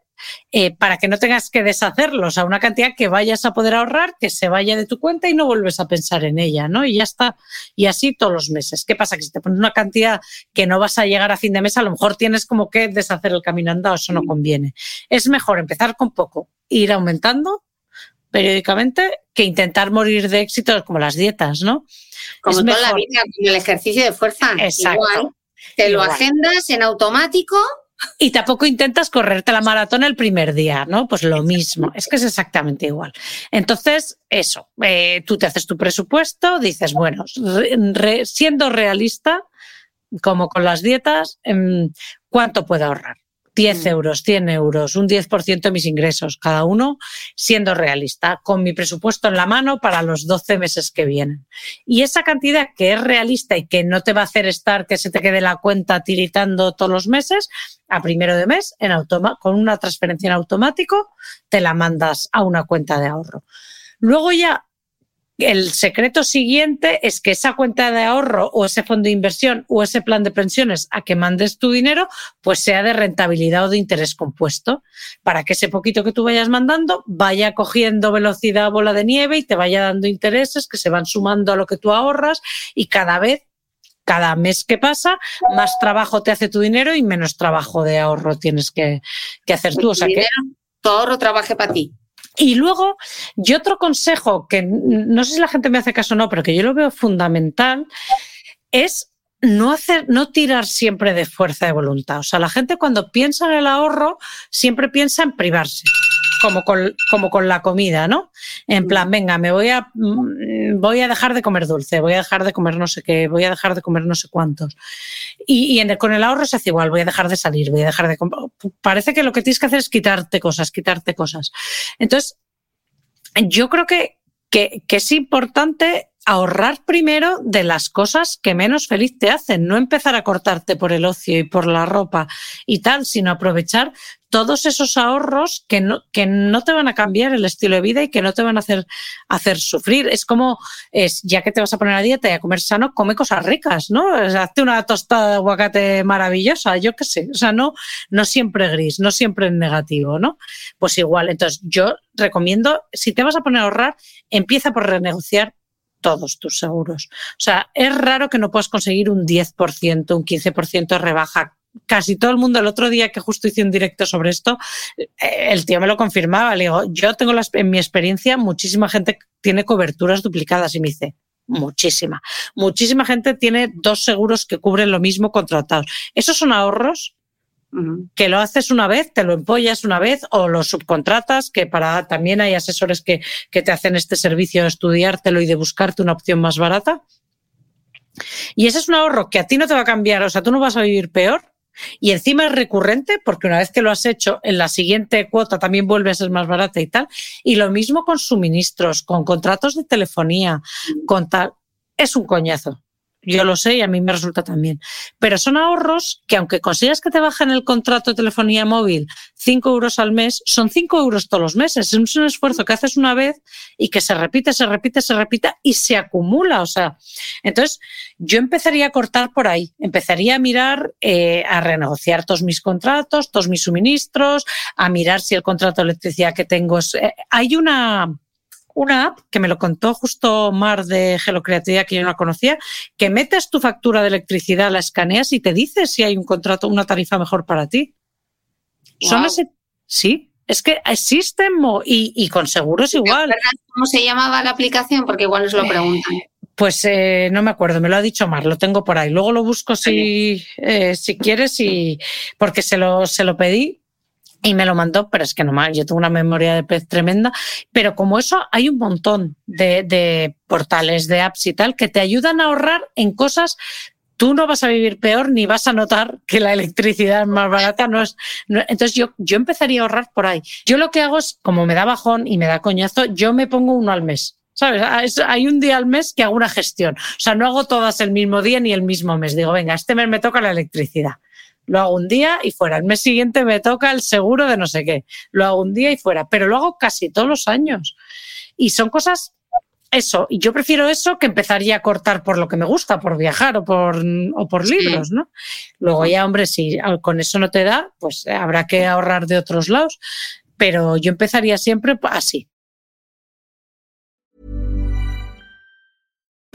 eh, para que no tengas que deshacerlo, o sea, una cantidad que vayas a poder ahorrar, que se vaya de tu cuenta y no vuelves a pensar en ella, ¿no? Y ya está. Y así todos los meses. ¿Qué pasa? Que si te pones una cantidad que no vas a llegar a fin de mes, a lo mejor tienes como que deshacer el camino andado, eso no conviene. Es mejor empezar con poco, ir aumentando periódicamente que intentar morir de éxito como las dietas, ¿no? Como toda la vida, como el ejercicio de fuerza. Exacto. Te lo agendas en automático y tampoco intentas correrte la maratón el primer día, ¿no? Pues lo mismo, es que es exactamente igual. Entonces, eso, eh, tú te haces tu presupuesto, dices, bueno, siendo realista, como con las dietas, em, ¿cuánto puedo ahorrar? 10 mm. euros, 100 euros, un 10% de mis ingresos, cada uno siendo realista, con mi presupuesto en la mano para los 12 meses que vienen. Y esa cantidad que es realista y que no te va a hacer estar que se te quede la cuenta tiritando todos los meses, a primero de mes, en con una transferencia en automático, te la mandas a una cuenta de ahorro. Luego ya el secreto siguiente es que esa cuenta de ahorro o ese fondo de inversión o ese plan de pensiones a que mandes tu dinero, pues sea de rentabilidad o de interés compuesto, para que ese poquito que tú vayas mandando vaya cogiendo velocidad bola de nieve y te vaya dando intereses que se van sumando a lo que tú ahorras y cada vez cada mes que pasa, más trabajo te hace tu dinero y menos trabajo de ahorro tienes que, hacer tú. O sea que tu ahorro trabaje para ti. Y luego, yo otro consejo que no sé si la gente me hace caso o no, pero que yo lo veo fundamental, es no hacer, no tirar siempre de fuerza de voluntad. O sea, la gente cuando piensa en el ahorro siempre piensa en privarse como con, como con la comida, ¿no? En plan, venga, me voy a, mm, voy a dejar de comer dulce, voy a dejar de comer no sé qué, voy a dejar de comer no sé cuántos. Y, y con el ahorro se hace igual, voy a dejar de salir, voy a dejar de. Parece que lo que tienes que hacer es quitarte cosas, quitarte cosas. Entonces, yo creo que, que, que es importante ahorrar primero de las cosas que menos feliz te hacen, no empezar a cortarte por el ocio y por la ropa y tal, sino aprovechar todos esos ahorros que no, que no te van a cambiar el estilo de vida y que no te van a hacer, hacer sufrir. Es como, es, ya que te vas a poner a dieta y a comer sano, come cosas ricas, ¿no? hazte una tostada de aguacate maravillosa, yo qué sé. O sea, no, no siempre gris, no siempre en negativo, ¿no? Pues igual. Entonces, yo recomiendo, si te vas a poner a ahorrar, empieza por renegociar todos tus seguros. O sea, es raro que no puedas conseguir un 10%, un 15% de rebaja. Casi todo el mundo, el otro día que justo hice un directo sobre esto, eh, el tío me lo confirmaba. Le digo, yo tengo las, en mi experiencia, muchísima gente tiene coberturas duplicadas y me dice, muchísima. Muchísima gente tiene dos seguros que cubren lo mismo contratados. Esos son ahorros que lo haces una vez, te lo empollas una vez o lo subcontratas, que para también hay asesores que, que te hacen este servicio de estudiártelo y de buscarte una opción más barata. Y ese es un ahorro que a ti no te va a cambiar, o sea, tú no vas a vivir peor. Y encima es recurrente porque una vez que lo has hecho, en la siguiente cuota también vuelve a ser más barata y tal. Y lo mismo con suministros, con contratos de telefonía, con tal. Es un coñazo. Yo lo sé y a mí me resulta también. Pero son ahorros que aunque consigas que te bajen el contrato de telefonía móvil 5 euros al mes, son 5 euros todos los meses. Es un esfuerzo que haces una vez y que se repite, se repite, se repite y se acumula. O sea, entonces yo empezaría a cortar por ahí. Empezaría a mirar, eh, a renegociar todos mis contratos, todos mis suministros, a mirar si el contrato de electricidad que tengo es... Eh, hay una una app que me lo contó justo Mar de Gelocreatividad, que yo no la conocía, que metes tu factura de electricidad, la escaneas y te dice si hay un contrato, una tarifa mejor para ti. Son ese, sí, es que existen y, y con seguros igual. ¿Cómo se llamaba la aplicación? Porque igual nos lo preguntan. Pues eh, no me acuerdo, me lo ha dicho Mar, lo tengo por ahí. Luego lo busco si, eh, si quieres y porque se lo, se lo pedí y me lo mandó, pero es que no mal, yo tengo una memoria de pez tremenda. Pero como eso, hay un montón de, de, portales, de apps y tal, que te ayudan a ahorrar en cosas. Tú no vas a vivir peor ni vas a notar que la electricidad es más barata. No es, entonces yo, yo empezaría a ahorrar por ahí. Yo lo que hago es, como me da bajón y me da coñazo, yo me pongo uno al mes. ¿Sabes? Hay un día al mes que hago una gestión. O sea, no hago todas el mismo día ni el mismo mes. Digo, venga, este mes me toca la electricidad lo hago un día y fuera. El mes siguiente me toca el seguro de no sé qué. Lo hago un día y fuera. Pero lo hago casi todos los años. Y son cosas, eso. Y yo prefiero eso que empezaría a cortar por lo que me gusta, por viajar o por, o por libros, ¿no? Luego ya, hombre, si con eso no te da, pues habrá que ahorrar de otros lados. Pero yo empezaría siempre así.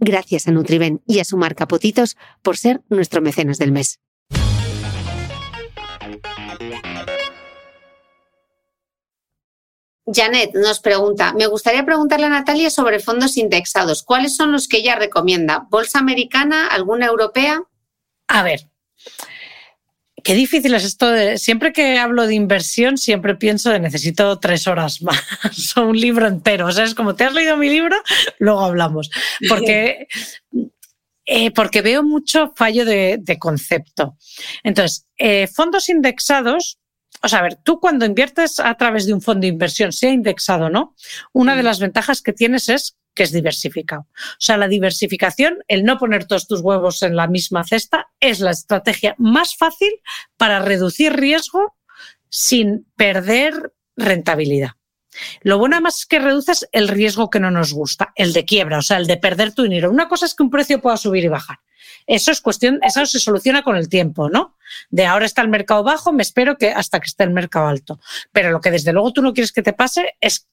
Gracias a Nutriben y a su marca Potitos por ser nuestro mecenas del mes. Janet nos pregunta, me gustaría preguntarle a Natalia sobre fondos indexados. ¿Cuáles son los que ella recomienda? ¿Bolsa americana? ¿Alguna europea? A ver, qué difícil es esto. De, siempre que hablo de inversión, siempre pienso de necesito tres horas más [laughs] o un libro entero. O sea, es como te has leído mi libro, luego hablamos. Porque, eh, porque veo mucho fallo de, de concepto. Entonces, eh, fondos indexados o sea, a ver, tú cuando inviertes a través de un fondo de inversión, sea indexado o no, una de las ventajas que tienes es que es diversificado. O sea, la diversificación, el no poner todos tus huevos en la misma cesta, es la estrategia más fácil para reducir riesgo sin perder rentabilidad. Lo bueno además es que reduces el riesgo que no nos gusta, el de quiebra, o sea, el de perder tu dinero. Una cosa es que un precio pueda subir y bajar. Eso es cuestión, eso se soluciona con el tiempo, ¿no? De ahora está el mercado bajo, me espero que hasta que esté el mercado alto. Pero lo que desde luego tú no quieres que te pase es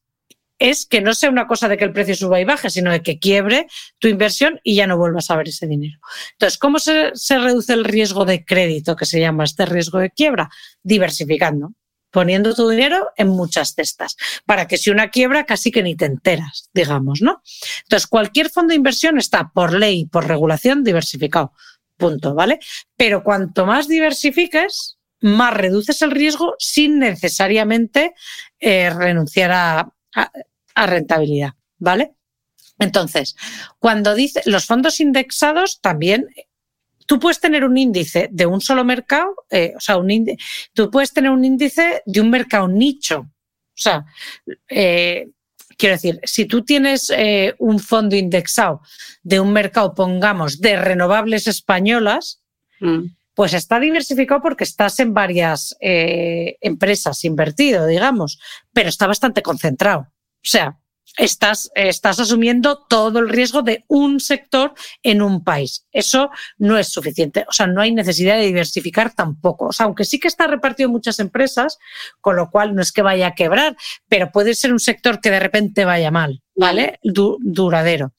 es que no sea una cosa de que el precio suba y baje, sino de que quiebre tu inversión y ya no vuelvas a ver ese dinero. Entonces, ¿cómo se, reduce el riesgo de crédito, que se llama este riesgo de quiebra? Diversificando poniendo tu dinero en muchas cestas, para que si una quiebra casi que ni te enteras, digamos, ¿no? Entonces, cualquier fondo de inversión está por ley, por regulación, diversificado. Punto, ¿vale? Pero cuanto más diversifiques, más reduces el riesgo sin necesariamente eh, renunciar a, a rentabilidad, ¿vale? Entonces, cuando dice los fondos indexados también tú puedes tener un índice de un solo mercado, eh, o sea, un índice, tú puedes tener un índice de un mercado nicho. O sea, eh, quiero decir, si tú tienes eh, un fondo indexado de un mercado, pongamos, de renovables españolas, mm. pues está diversificado porque estás en varias empresas invertido, digamos, pero está bastante concentrado. O sea, estás, estás asumiendo todo el riesgo de un sector en un país. Eso no es suficiente. O sea, no hay necesidad de diversificar tampoco. O sea, aunque sí que está repartido en muchas empresas, con lo cual no es que vaya a quebrar, pero puede ser un sector que de repente vaya mal. ¿Vale? Du duradero.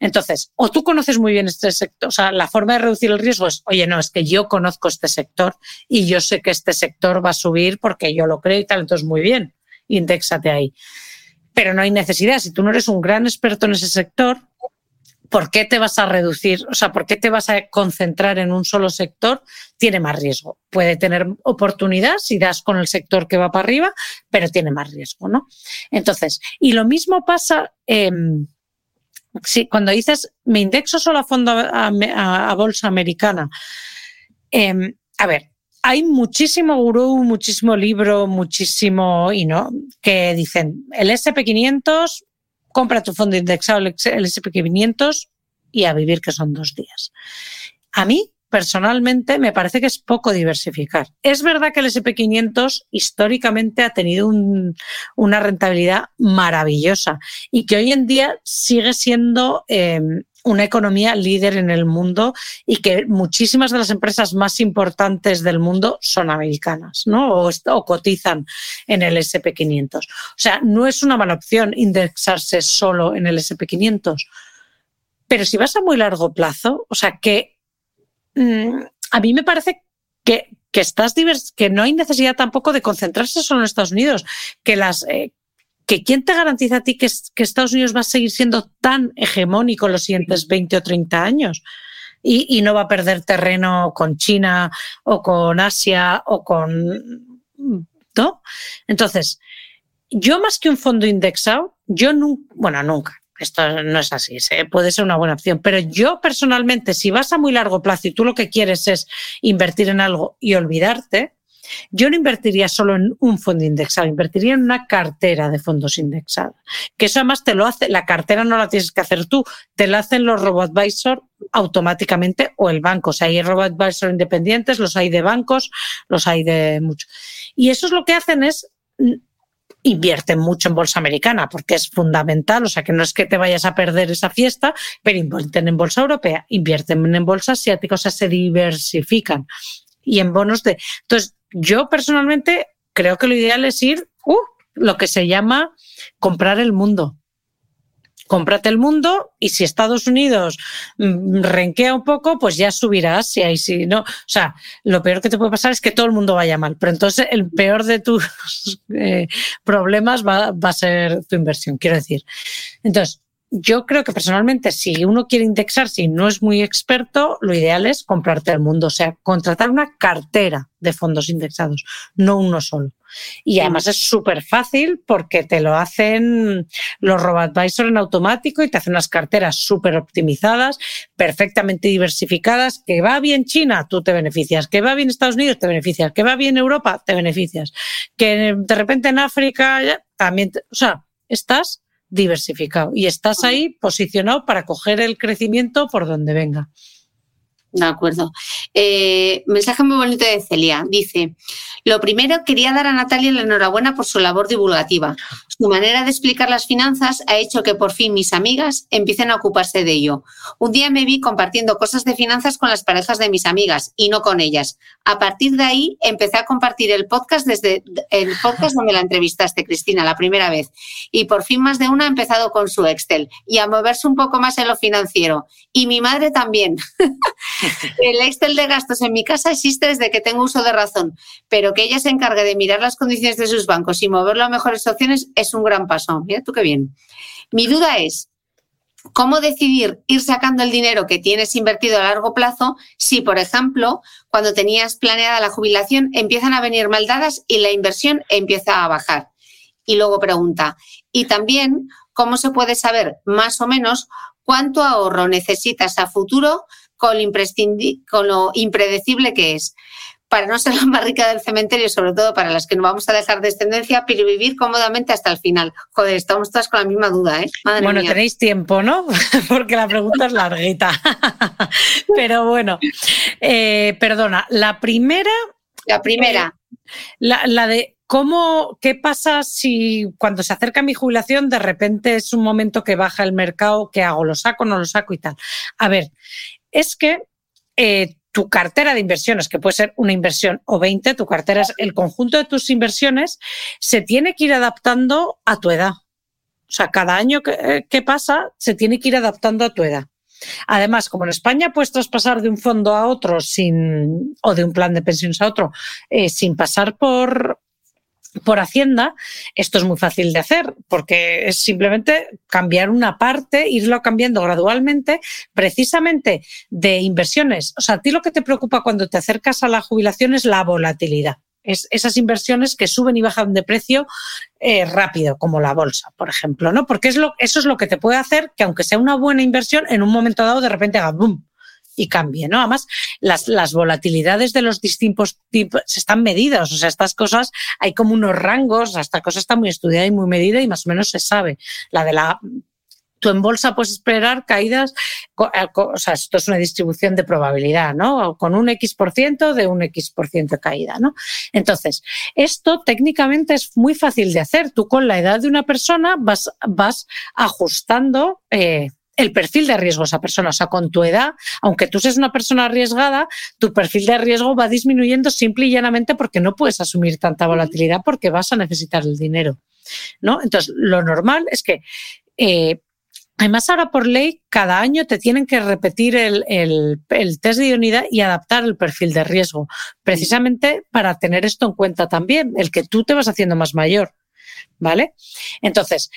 Entonces, o tú conoces muy bien este sector, o sea, la forma de reducir el riesgo es, oye, no, es que yo conozco este sector y yo sé que este sector va a subir porque yo lo creo y tal, entonces muy bien, indexate ahí pero no hay necesidad. Si tú no eres un gran experto en ese sector, ¿por qué te vas a reducir? O sea, ¿por qué te vas a concentrar en un solo sector? Tiene más riesgo. Puede tener oportunidad si das con el sector que va para arriba, pero tiene más riesgo, ¿no? Entonces, y lo mismo pasa. Eh, sí, cuando dices, me indexo solo a fondo a, bolsa americana. Eh, a ver, hay muchísimo gurú, muchísimo libro, muchísimo, y no, que dicen, el SP500, compra tu fondo indexado, el SP500 y a vivir que son dos días. A mí, personalmente, me parece que es poco diversificar. Es verdad que el SP500 históricamente ha tenido un, una rentabilidad maravillosa y que hoy en día sigue siendo eh, una economía líder en el mundo y que muchísimas de las empresas más importantes del mundo son americanas, ¿no? O, cotizan en el SP500. O sea, no es una mala opción indexarse solo en el SP500. Pero si vas a muy largo plazo, o sea, que mmm, a mí me parece que, que estás divers que no hay necesidad tampoco de concentrarse solo en Estados Unidos, que las eh, que quién te garantiza a ti que, Estados Unidos va a seguir siendo tan hegemónico los siguientes 20 o 30 años y, y no va a perder terreno con China o con Asia o con... ¿No? Entonces, yo más que un fondo indexado, yo nunca, bueno, nunca, esto no es así, ¿sí? puede ser una buena opción, pero yo personalmente, si vas a muy largo plazo y tú lo que quieres es invertir en algo y olvidarte, yo no invertiría solo en un fondo indexado, invertiría en una cartera de fondos indexados. Que eso además te lo hace, la cartera no la tienes que hacer tú, te la hacen los robo-advisor automáticamente o el banco. O sea, hay robo-advisor independientes, los hay de bancos, los hay de muchos. Y eso es lo que hacen es invierten mucho en bolsa americana porque es fundamental, o sea que no es que te vayas a perder esa fiesta, pero invierten en bolsa europea, invierten en bolsa asiática, o sea, se diversifican y en bonos de... Entonces, yo personalmente creo que lo ideal es ir, uh, lo que se llama comprar el mundo. cómprate el mundo y si Estados Unidos mm, renquea un poco, pues ya subirás. Si hay, si no, o sea, lo peor que te puede pasar es que todo el mundo vaya mal, pero entonces el peor de tus [laughs] eh, problemas va, va a ser tu inversión, quiero decir. Entonces, yo creo que personalmente, si uno quiere indexar, si no es muy experto, lo ideal es comprarte el mundo, o sea, contratar una cartera de fondos indexados, no uno solo. Y además es súper fácil porque te lo hacen los RoboAdvisor en automático y te hacen unas carteras súper optimizadas, perfectamente diversificadas. Que va bien China, tú te beneficias. Que va bien Estados Unidos, te beneficias. Que va bien Europa, te beneficias. Que de repente en África también, o sea, estás diversificado y estás ahí posicionado para coger el crecimiento por donde venga. De acuerdo. Eh, mensaje muy bonito de Celia. Dice, lo primero, quería dar a Natalia la enhorabuena por su labor divulgativa. Su manera de explicar las finanzas ha hecho que por fin mis amigas empiecen a ocuparse de ello. Un día me vi compartiendo cosas de finanzas con las parejas de mis amigas y no con ellas. A partir de ahí empecé a compartir el podcast desde el podcast donde la entrevistaste, Cristina, la primera vez. Y por fin más de una ha empezado con su Excel y a moverse un poco más en lo financiero. Y mi madre también. [laughs] [laughs] El Excel de gastos en mi casa existe desde que tengo uso de razón, pero que ella se encargue de mirar las condiciones de sus bancos y moverlo a mejores opciones es un gran paso. Mira tú qué bien. Mi duda es, ¿cómo decidir ir sacando el dinero que tienes invertido a largo plazo si, por ejemplo, cuando tenías planeada la jubilación empiezan a venir maldadas y la inversión empieza a bajar? Y luego pregunta, y también, ¿cómo se puede saber más o menos cuánto ahorro necesitas a futuro con lo, con lo impredecible que es para no ser la más rica del cementerio, sobre todo para las que no vamos a dejar descendencia, pero vivir cómodamente hasta el final. Joder, estamos todas con la misma duda, ¿eh? bueno, tenéis tiempo, ¿no? [laughs] Porque la pregunta es larguita. [laughs] pero bueno, eh, perdona, la primera... La primera. Eh, la, la de ¿Cómo, ¿Qué pasa si cuando se acerca mi jubilación de repente es un momento que baja el mercado? ¿Qué hago? ¿Lo saco? ¿No lo saco? Y tal. A ver, es que eh, tu cartera de inversiones, que puede ser una inversión o 20, tu cartera es el conjunto de tus inversiones, se tiene que ir adaptando a tu edad. O sea, cada año que, eh, pasa se tiene que ir adaptando a tu edad. Además, como en España puedes traspasar de un fondo a otro sin, o de un plan de pensiones a otro eh, sin pasar por, por Hacienda, esto es muy fácil de hacer porque es simplemente cambiar una parte, irlo cambiando gradualmente, precisamente de inversiones. O sea, a ti lo que te preocupa cuando te acercas a la jubilación es la volatilidad. Es esas inversiones que suben y bajan de precio eh, rápido, como la bolsa, por ejemplo, ¿no? Porque es lo, eso es lo que te puede hacer que, aunque sea una buena inversión, en un momento dado de repente haga boom y cambie, ¿no? Además, las, las volatilidades de los distintos tipos están medidas, o sea, estas cosas hay como unos rangos, esta cosa está muy estudiada y muy medida y más o menos se sabe. La de la tú en bolsa puedes esperar caídas, eh, o sea, esto es una distribución de probabilidad, ¿no? Con un X por ciento de un X por ciento de caída, ¿no? Entonces, esto técnicamente es muy fácil de hacer. Tú con la edad de una persona vas, vas ajustando eh, el perfil de riesgo de esa persona. O sea, con tu edad, aunque tú seas una persona arriesgada, tu perfil de riesgo va disminuyendo simple y llanamente porque no puedes asumir tanta volatilidad porque vas a necesitar el dinero. ¿no? Entonces, lo normal es que. Eh, Además, ahora por ley, cada año te tienen que repetir el, el, test de idoneidad y adaptar el perfil de riesgo, precisamente para tener esto en cuenta también, el que tú te vas haciendo más mayor. ¿Vale? Entonces,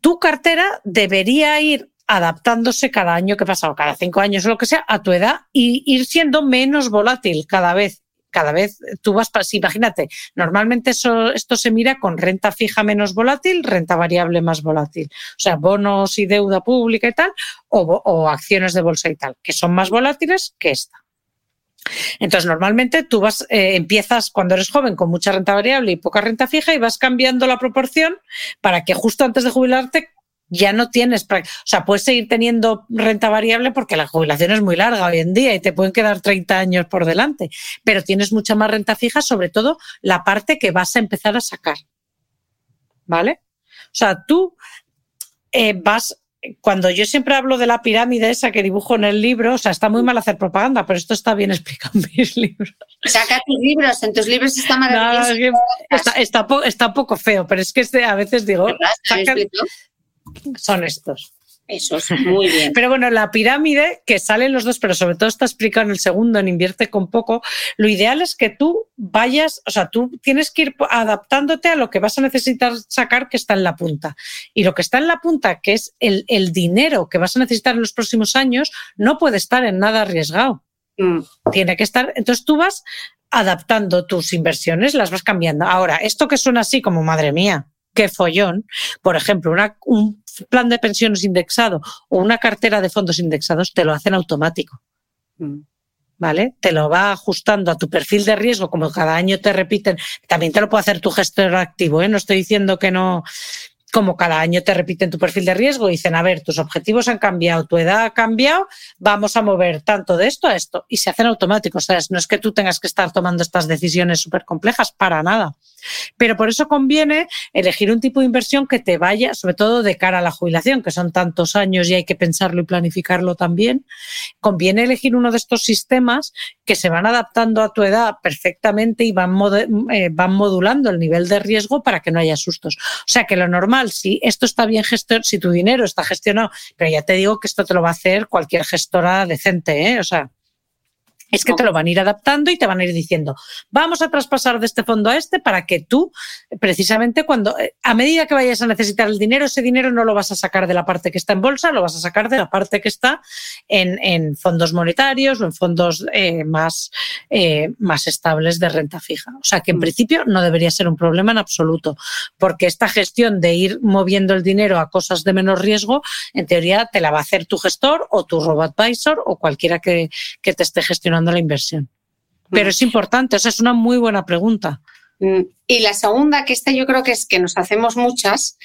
tu cartera debería ir adaptándose cada año que pasa o cada cinco años o lo que sea a tu edad y ir siendo menos volátil cada vez. Cada vez tú vas, imagínate, normalmente eso, esto se mira con renta fija menos volátil, renta variable más volátil. O sea, bonos y deuda pública y tal, o, acciones de bolsa y tal, que son más volátiles que esta. Entonces, normalmente tú vas, eh, empiezas cuando eres joven con mucha renta variable y poca renta fija y vas cambiando la proporción para que justo antes de jubilarte ya no tienes, o sea, puedes seguir teniendo renta variable porque la jubilación es muy larga hoy en día y te pueden quedar 30 años por delante, pero tienes mucha más renta fija, sobre todo la parte que vas a empezar a sacar. ¿Vale? O sea, tú eh, vas, cuando yo siempre hablo de la pirámide esa que dibujo en el libro, o sea, está muy mal hacer propaganda, pero esto está bien explicado en mis libros. Saca tus libros, en tus libros está maravilloso. está, está, poco feo, pero es que este, a veces digo, saca, son estos. Eso es muy bien. [laughs] Pero bueno, la pirámide que salen los dos, pero sobre todo está explicado en el segundo, en invierte con poco, lo ideal es que tú vayas, o sea, tú tienes que ir adaptándote a lo que vas a necesitar sacar que está en la punta. Y lo que está en la punta, que es el, el dinero que vas a necesitar en los próximos años, no puede estar en nada arriesgado. Mm. Tiene que estar, entonces tú vas adaptando tus inversiones, las vas cambiando. Ahora, esto que suena así como, madre mía, qué follón, por ejemplo, un plan de pensiones indexado o una cartera de fondos indexados te lo hacen automático. Mm. ¿Vale? Te lo va ajustando a tu perfil de riesgo, como cada año te repiten. También te lo puede hacer tu gestor activo, ¿eh? No estoy diciendo que no, como cada año te repiten tu perfil de riesgo, dicen, a ver, tus objetivos han cambiado, tu edad ha cambiado, vamos a mover tanto de esto a esto. Y se hacen automáticos. O sea, no es que tú tengas que estar tomando estas decisiones súper complejas, para nada. Pero por eso conviene elegir un tipo de inversión que te vaya, sobre todo de cara a la jubilación, que son tantos años y hay que pensarlo y planificarlo también. Conviene elegir uno de estos sistemas que se van adaptando a tu edad perfectamente y van, eh, van modulando el nivel de riesgo para que no haya sustos. O sea que lo normal, si esto está bien gestionado, si tu dinero está gestionado, pero ya te digo que esto te lo va a hacer cualquier gestora decente, ¿eh? O sea, es que te lo van a ir adaptando y te van a ir diciendo, vamos a traspasar de este fondo a este para que tú, precisamente cuando, eh, a medida que vayas a necesitar el dinero, ese dinero no lo vas a sacar de la parte que está en bolsa, lo vas a sacar de la parte que está en, fondos monetarios o en fondos eh, más, eh, más estables de renta fija. O sea que en mm. principio no debería ser un problema en absoluto, porque esta gestión de ir moviendo el dinero a cosas de menos riesgo, en teoría te la va a hacer tu gestor o tu robo advisor o cualquiera que, que te esté gestionando la inversión. Pero mm. es importante, o sea, es una muy buena pregunta. Mm. Y la segunda, que esta yo creo que es que nos hacemos muchas,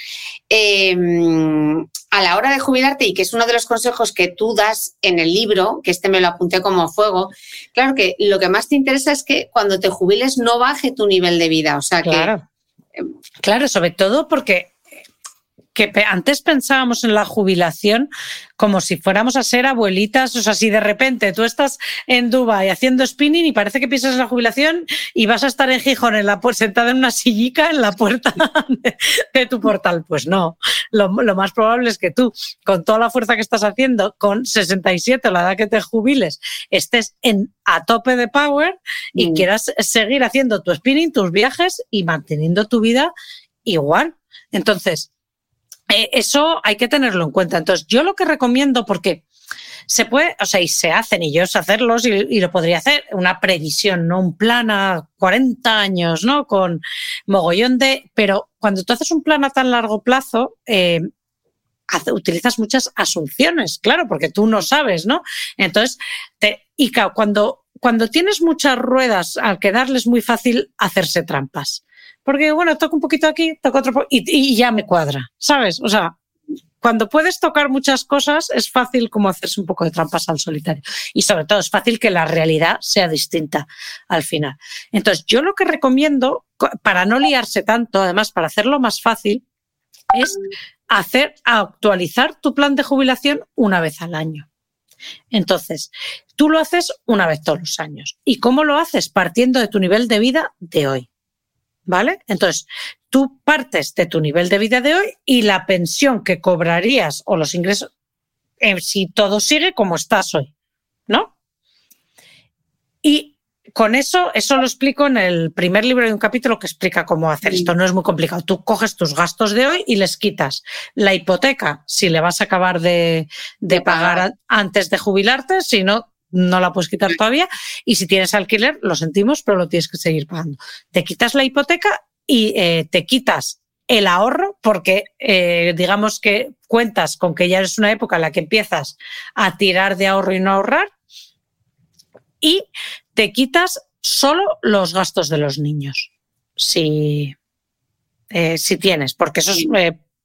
em, a la hora de jubilarte y que es uno de los consejos que tú das en el libro, que este me lo apunté como fuego, claro que lo que más te interesa es que cuando te jubiles no baje tu nivel de vida. O sea claro. que... Claro, sobre todo porque que antes pensábamos en la jubilación como si fuéramos a ser abuelitas, o sea, si de repente tú estás en Dubai haciendo spinning y parece que piensas en la jubilación y vas a estar en Gijón en la, sentada en una sillica en la puerta [laughs] de, tu portal, pues no. Lo, más probable es que tú, con toda la fuerza que estás haciendo, con 67 la edad que te jubiles, estés en, a tope de power y mm. quieras seguir haciendo tu spinning, tus viajes y manteniendo tu vida igual. Entonces, eh, eso hay que tenerlo en cuenta. Entonces, yo lo que recomiendo, porque se puede, o sea, y se hacen, y yo sé hacerlos, y, lo podría hacer, una previsión, ¿no? Un plan a 40 años, ¿no? Con mogollón de. Pero cuando tú haces un plan a tan largo plazo, eh, utilizas muchas asunciones, claro, porque tú no sabes, ¿no? Entonces, te, y cuando, cuando tienes muchas ruedas, al quedarles muy fácil hacerse trampas porque bueno, toco un poquito aquí, toco otro y, y ya me cuadra, ¿sabes? O sea, cuando puedes tocar muchas cosas, es fácil como hacerse un poco de trampas al solitario. Y sobre todo es fácil que la realidad sea distinta al final. Entonces, yo lo que recomiendo, para no liarse tanto, además, para hacerlo más fácil, es hacer, actualizar tu plan de jubilación una vez al año. Entonces, tú lo haces una vez todos los años. ¿Y cómo lo haces? Partiendo de tu nivel de vida de hoy. ¿Vale? Entonces, tú partes de tu nivel de vida de hoy y la pensión que cobrarías o los ingresos, eh, si todo sigue como estás hoy, ¿no? Y con eso, eso lo explico en el primer libro de un capítulo que explica cómo hacer esto. No es muy complicado. Tú coges tus gastos de hoy y les quitas la hipoteca si le vas a acabar de, de pagar antes de jubilarte, si no, no la puedes quitar todavía. Y si tienes alquiler, lo sentimos, pero lo tienes que seguir pagando. Te quitas la hipoteca y eh, te quitas el ahorro, porque eh, digamos que cuentas con que ya es una época en la que empiezas a tirar de ahorro y no ahorrar. Y te quitas solo los gastos de los niños. Si, eh, si tienes, porque eso es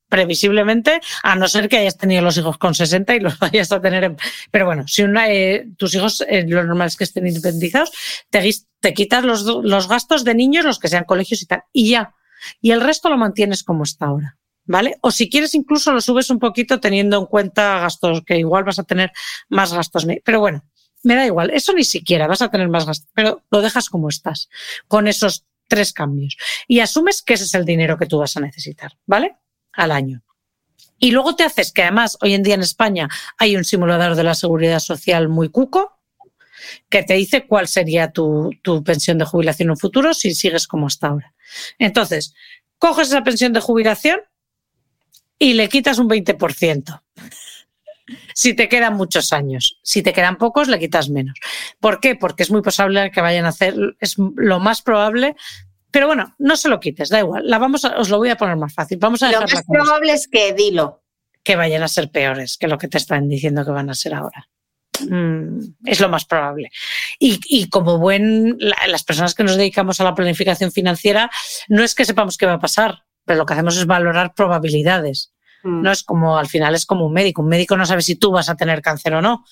previsiblemente, a no ser que hayas tenido los hijos con 60 y los [laughs] vayas a tener. Pero bueno, si una, eh, tus hijos, eh, lo normal es que estén independizados, te, te quitas los, los gastos de niños, los que sean colegios y tal, y ya. Y el resto lo mantienes como está ahora. ¿Vale? O si quieres, incluso lo subes un poquito teniendo en cuenta gastos, que igual vas a tener más gastos. Pero bueno, me da igual. Eso ni siquiera vas a tener más gastos, pero lo dejas como estás, con esos tres cambios. Y asumes que ese es el dinero que tú vas a necesitar, ¿vale? Al año. Y luego te haces que además hoy en día en España hay un simulador de la seguridad social muy cuco que te dice cuál sería tu, tu pensión de jubilación en un futuro si sigues como hasta ahora. Entonces, coges esa pensión de jubilación y le quitas un 20%. Si te quedan muchos años. Si te quedan pocos, le quitas menos. ¿Por qué? Porque es muy posible que vayan a hacer, es lo más probable. Pero bueno, no se lo quites, da igual. La vamos a- os lo voy a poner más fácil. Vamos a Lo más probable es que dilo. que vayan a ser peores que lo que te están diciendo que van a ser ahora. Mm, es lo más probable. Y, y como buen, la- las personas que nos dedicamos a la planificación financiera, no es que sepamos qué va a pasar, pero lo que hacemos es valorar probabilidades. Mm. No es como, al final es como un médico. Un médico no sabe si tú vas a tener cáncer o no,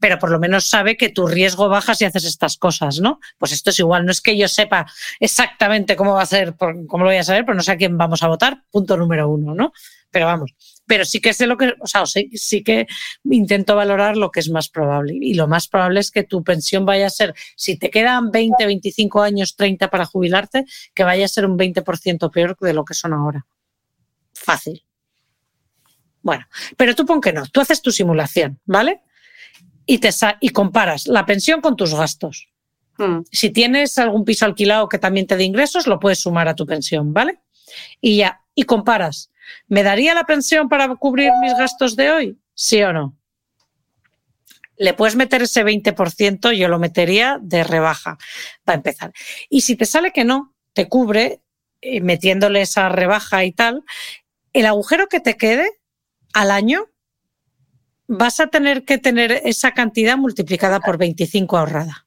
pero por lo menos sabe que tu riesgo baja si haces estas cosas, ¿no? Pues esto es igual. No es que yo sepa exactamente cómo va a ser, cómo lo voy a saber, pero no sé a quién vamos a votar, punto número uno, ¿no? Pero vamos, pero sí que sé lo que, o sea, sí, sí que intento valorar lo que es más probable. Y lo más probable es que tu pensión vaya a ser, si te quedan 20, 25 años, 30 para jubilarte, que vaya a ser un 20% peor de lo que son ahora. Fácil. Bueno, pero tú pon que no, tú haces tu simulación, ¿vale? Y, te sa- y comparas la pensión con tus gastos. Mm. Si tienes algún piso alquilado que también te dé ingresos, lo puedes sumar a tu pensión, ¿vale? Y ya, y comparas. ¿Me daría la pensión para cubrir mis gastos de hoy? ¿Sí o no? Le puedes meter ese 20%, yo lo metería de rebaja, para empezar. Y si te sale que no, te cubre, eh, metiéndole esa rebaja y tal, el agujero que te quede al año vas a tener que tener esa cantidad multiplicada por 25 ahorrada.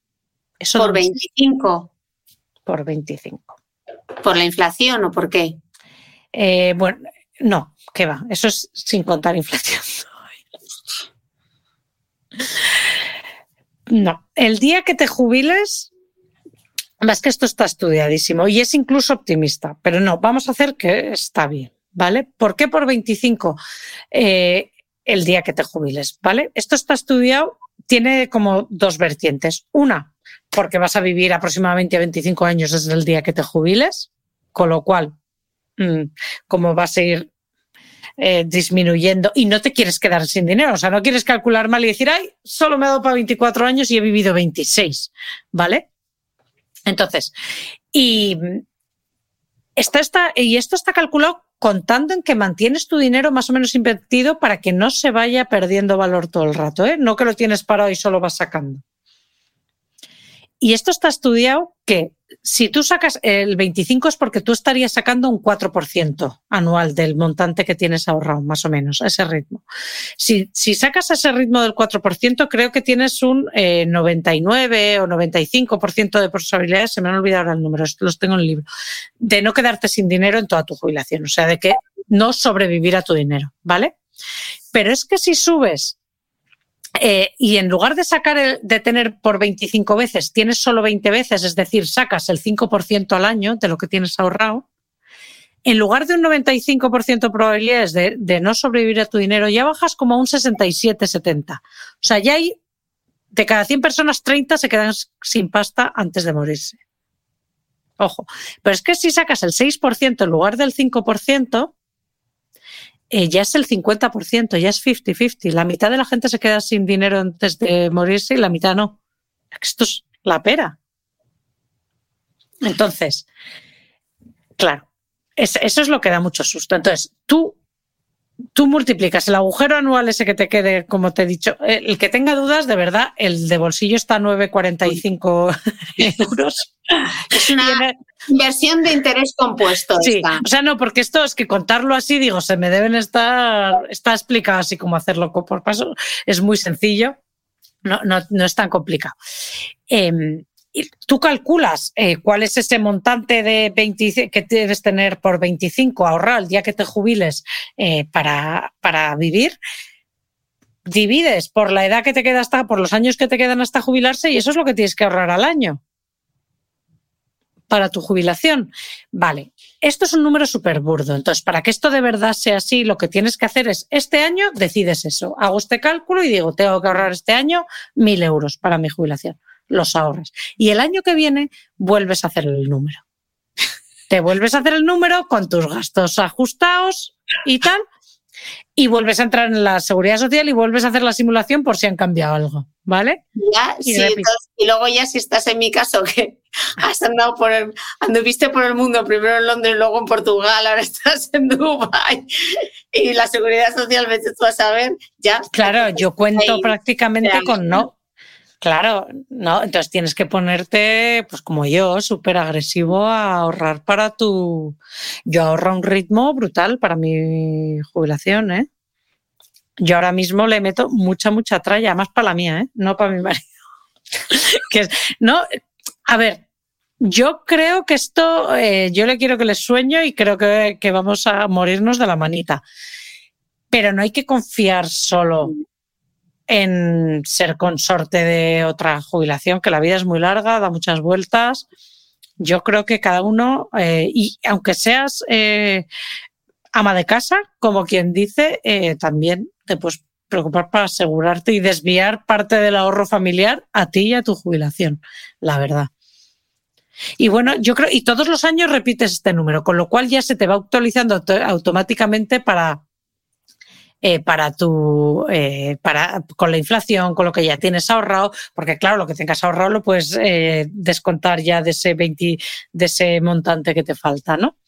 Eso Por no es- 25. por 25. ¿Por la inflación o por qué? Eh, bueno, no, ¿qué va? Eso es sin contar inflación. [laughs] No, el día que te jubiles, más que esto está estudiadísimo y es incluso optimista, pero no, vamos a hacer que está bien, ¿vale? ¿Por qué por 25 eh, el día que te jubiles, ¿vale? Esto está estudiado, tiene como dos vertientes. Una, porque vas a vivir aproximadamente 25 años desde el día que te jubiles, con lo cual mm, como vas a ir eh, disminuyendo y no te quieres quedar sin dinero. O sea, no quieres calcular mal y decir, ay, solo me ha dado para 24 años y he vivido 26, ¿vale? Entonces, y, mm, esto está, y esto está calculado contando en que mantienes tu dinero más o menos invertido para que no se vaya perdiendo valor todo el rato, ¿eh? no que lo tienes parado y solo vas sacando. Y esto está estudiado que si tú sacas el 25 es porque tú estarías sacando un 4% anual del montante que tienes ahorrado, más o menos, a ese ritmo. Si, si sacas ese ritmo del 4%, creo que tienes un eh, 99 o 95% de posibilidades, se me han olvidado ahora el número, los tengo en el libro, de no quedarte sin dinero en toda tu jubilación, o sea, de que no sobrevivir a tu dinero, ¿vale? Pero es que si subes eh, y en lugar de sacar el- de tener por 25 veces, tienes solo 20 veces, es decir, sacas el 5% al año de lo que tienes ahorrado, en lugar de un 95% de probabilidades de, de no sobrevivir a tu dinero, ya bajas como a un 67-70. O sea, ya hay, de cada 100 personas, 30 se quedan sin pasta antes de morirse. Ojo, pero es que si sacas el 6% en lugar del 5%, eh, ya es el 50%, ya es 50-50. La mitad de la gente se queda sin dinero antes de morirse y la mitad no. Esto es la pera. Entonces, claro, es- eso es lo que da mucho susto. Entonces, tú, tú multiplicas el agujero anual ese que te quede, como te he dicho, eh, el que tenga dudas, de verdad, el de bolsillo está a 9,45 [laughs] euros. Es una inversión de interés compuesto. Sí, esta. o sea, no, porque esto es que contarlo así, digo, se me deben estar, está explicado así como hacerlo por paso, es muy sencillo, no, no, no es tan complicado. Eh, y tú calculas eh, cuál es ese montante de 20 que debes tener por 25 ahorrar el día que te jubiles eh, para, para vivir. Divides por la edad que te queda hasta, por los años que te quedan hasta jubilarse y eso es lo que tienes que ahorrar al año para tu jubilación. Vale, esto es un número súper burdo. Entonces, para que esto de verdad sea así, lo que tienes que hacer es, este año decides eso. Hago este cálculo y digo, tengo que ahorrar este año mil euros para mi jubilación. Los ahorras. Y el año que viene vuelves a hacer el número. Te vuelves a hacer el número con tus gastos ajustados y tal. y vuelves a entrar en la seguridad social y vuelves a hacer la simulación por si han cambiado algo, ¿vale? Ya, Y sí, entonces- y luego ya si estás en mi caso, que [laughs] has andado por el, anduviste por el mundo, primero en Londres, luego en Portugal, ahora [laughs] estás en Dubái y la seguridad social, vete tú a saber, ya. Claro, yo cuento Ahí, prácticamente con no. Claro, no, entonces tienes que ponerte, pues como yo, súper agresivo a ahorrar para tu. Yo ahorro un ritmo brutal para mi jubilación, ¿eh? Yo ahora mismo le meto mucha, mucha tralla, más para la mía, ¿eh? No para mi marido. [laughs] que no, a ver, yo creo que esto, eh, yo le quiero que le sueño y creo que, que vamos a morirnos de la manita. Pero no hay que confiar solo en ser consorte de otra jubilación, que la vida es muy larga, da muchas vueltas. Yo creo que cada uno, eh, y aunque seas eh, ama de casa, como quien dice, eh, también te puedes preocupar para asegurarte y desviar parte del ahorro familiar a ti y a tu jubilación, la verdad. Y bueno, yo creo, y todos los años repites este número, con lo cual ya se te va actualizando auto- automáticamente para, eh, para tu, eh, para, con la inflación, con lo que ya tienes ahorrado, porque claro, lo que tengas ahorrado lo puedes eh, descontar ya de ese 20, de ese montante que te falta, ¿no?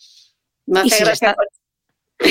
Me Y hace si le gracia está-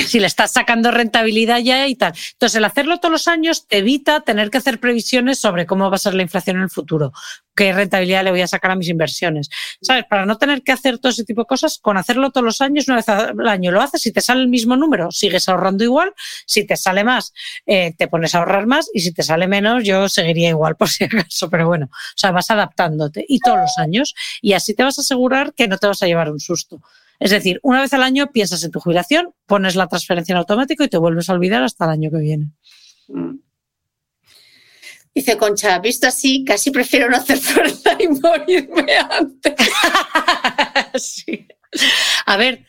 si le estás sacando rentabilidad ya y tal. Entonces, el hacerlo todos los años te evita tener que hacer previsiones sobre cómo va a ser la inflación en el futuro, qué rentabilidad le voy a sacar a mis inversiones. ¿Sabes? Para no tener que hacer todo ese tipo de cosas, con hacerlo todos los años, una vez al año lo haces, si te sale el mismo número, sigues ahorrando igual, si te sale más, eh, te pones a ahorrar más y si te sale menos, yo seguiría igual por si acaso, pero bueno, o sea, vas adaptándote y todos los años y así te vas a asegurar que no te vas a llevar un susto. Es decir, una vez al año piensas en tu jubilación, pones la transferencia en automático y te vuelves a olvidar hasta el año que viene. Mm. Dice Concha, visto así, casi prefiero no hacer fuerza y morirme antes. [laughs] Sí. A ver,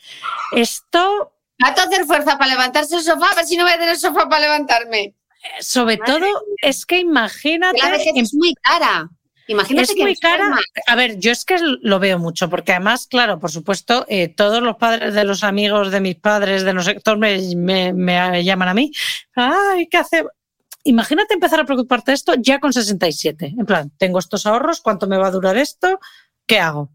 esto, Trato hacer fuerza para levantarse el sofá, a ver si no voy a tener sofá para levantarme. sobre todo, es que imagínate. La vejez en- es muy cara. Imagínate es que muy cara. A ver, yo es que lo veo mucho, porque además, claro, por supuesto, eh, todos los padres de los amigos de mis padres, de sé, todos me, me- me llaman a mí. Ay, ¿qué hace? Imagínate empezar a preocuparte de esto ya con 67. En plan, tengo estos ahorros, ¿cuánto me va a durar esto? ¿Qué hago?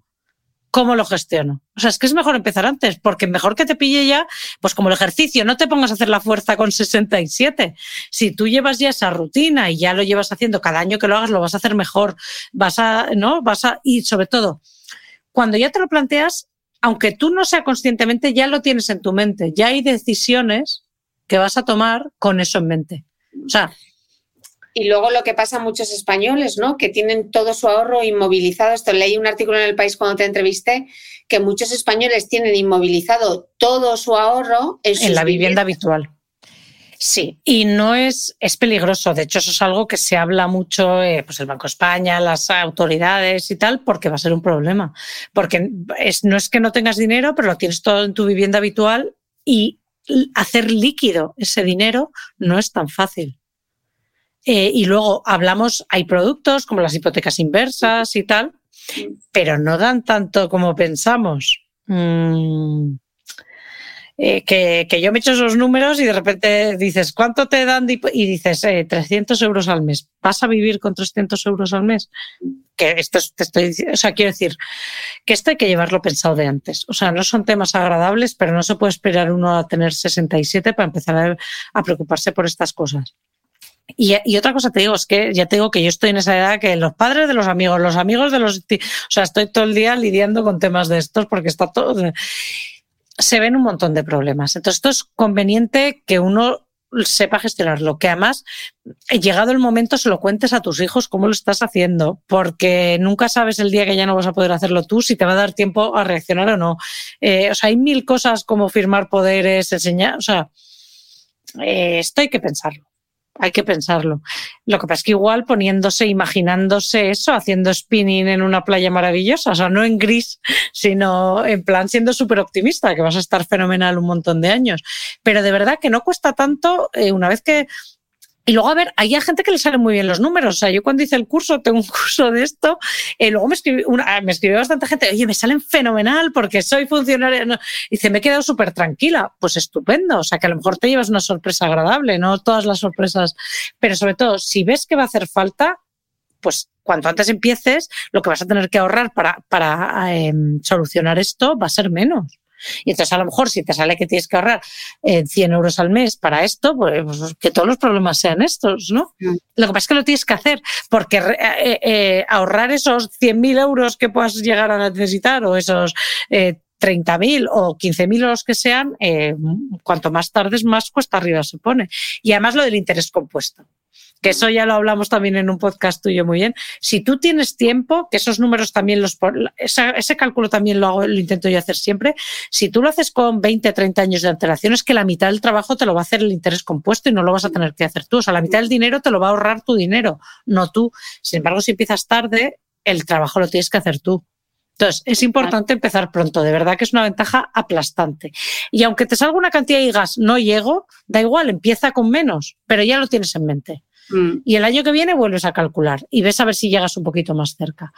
¿Cómo lo gestiono? O sea, es que es mejor empezar antes, porque mejor que te pille ya, pues como el ejercicio, no te pongas a hacer la fuerza con 67. Si tú llevas ya esa rutina y ya lo llevas haciendo cada año que lo hagas, lo vas a hacer mejor. Vas a, ¿no? Vas a, y sobre todo, cuando ya te lo planteas, aunque tú no sea conscientemente, ya lo tienes en tu mente. Ya hay decisiones que vas a tomar con eso en mente. O sea, Y luego lo que pasa a muchos españoles, ¿no? Que tienen todo su ahorro inmovilizado. Esto leí un artículo en el país cuando te entrevisté, que muchos españoles tienen inmovilizado todo su ahorro en, en la vivienda habitual. Sí, y no es, es peligroso. De hecho, eso es algo que se habla mucho, eh, pues el Banco de España, las autoridades y tal, porque va a ser un problema. Porque es, no es que no tengas dinero, pero lo tienes todo en tu vivienda habitual y hacer líquido ese dinero no es tan fácil. Eh, y luego hablamos, hay productos como las hipotecas inversas y tal, pero no dan tanto como pensamos. Mm, eh, que, yo me echo esos números y de repente dices, ¿cuánto te dan? de hip-?" Y dices, eh, 300 euros al mes. ¿Vas a vivir con 300 euros al mes? Que esto es- te estoy diciendo, o sea, quiero decir, que esto hay que llevarlo pensado de antes. O sea, no son temas agradables, pero no se puede esperar uno a tener 67 para empezar a preocuparse por estas cosas. Y, otra cosa te digo, es que ya te digo que yo estoy en esa edad que los padres de los amigos, los amigos de los... O sea, estoy todo el día lidiando con temas de estos porque está todo... Se ven un montón de problemas. Entonces, esto es conveniente que uno sepa gestionarlo, que además, llegado el momento, se lo cuentes a tus hijos cómo lo estás haciendo, porque nunca sabes el día que ya no vas a poder hacerlo tú, si te va a dar tiempo a reaccionar o no. Eh, o sea, hay mil cosas como firmar poderes, enseñar, o sea, eh, esto hay que pensarlo. Hay que pensarlo. Lo que pasa es que igual poniéndose, imaginándose eso, haciendo spinning en una playa maravillosa, o sea, no en gris, [laughs] sino en plan siendo súper optimista, que vas a estar fenomenal un montón de años. Pero de verdad que no cuesta tanto, eh, una vez que Y luego, a ver, hay gente que le salen muy bien los números. O sea, yo cuando hice el curso, tengo un curso de esto, eh, luego me escribió, una, me escribió bastante gente, oye, me salen fenomenal porque soy funcionaria. No. Y dice, me he quedado súper tranquila. Pues estupendo. O sea, que a lo mejor te llevas una sorpresa agradable, no todas las sorpresas. Pero sobre todo, si ves que va a hacer falta, pues cuanto antes empieces, lo que vas a tener que ahorrar para, para eh, solucionar esto va a ser menos. Y entonces a lo mejor si te sale que tienes que ahorrar eh, 100 euros al mes para esto, pues, pues que todos los problemas sean estos, ¿no? Lo que pasa es que lo tienes que hacer, porque eh, eh, ahorrar esos 100.000 euros que puedas llegar a necesitar o esos... 30.000 o 15.000 los que sean, cuanto más tardes, más cuesta arriba se pone. Y además lo del interés compuesto que eso ya lo hablamos también en un podcast tuyo muy bien. Si tú tienes tiempo, que esos números también los, ese cálculo también lo hago, lo intento yo hacer siempre. Si tú lo haces con 20, 30 años de antelación, es que la mitad del trabajo te lo va a hacer el interés compuesto y no lo vas a tener que hacer tú. O sea, la mitad del dinero te lo va a ahorrar tu dinero, no tú. Sin embargo, si empiezas tarde, el trabajo lo tienes que hacer tú. Entonces, es importante empezar pronto, de verdad que es una ventaja aplastante. Y aunque te salga una cantidad y digas, no llego, da igual, empieza con menos, pero ya lo tienes en mente. Mm. Y el año que viene vuelves a calcular y ves a ver si llegas un poquito más cerca.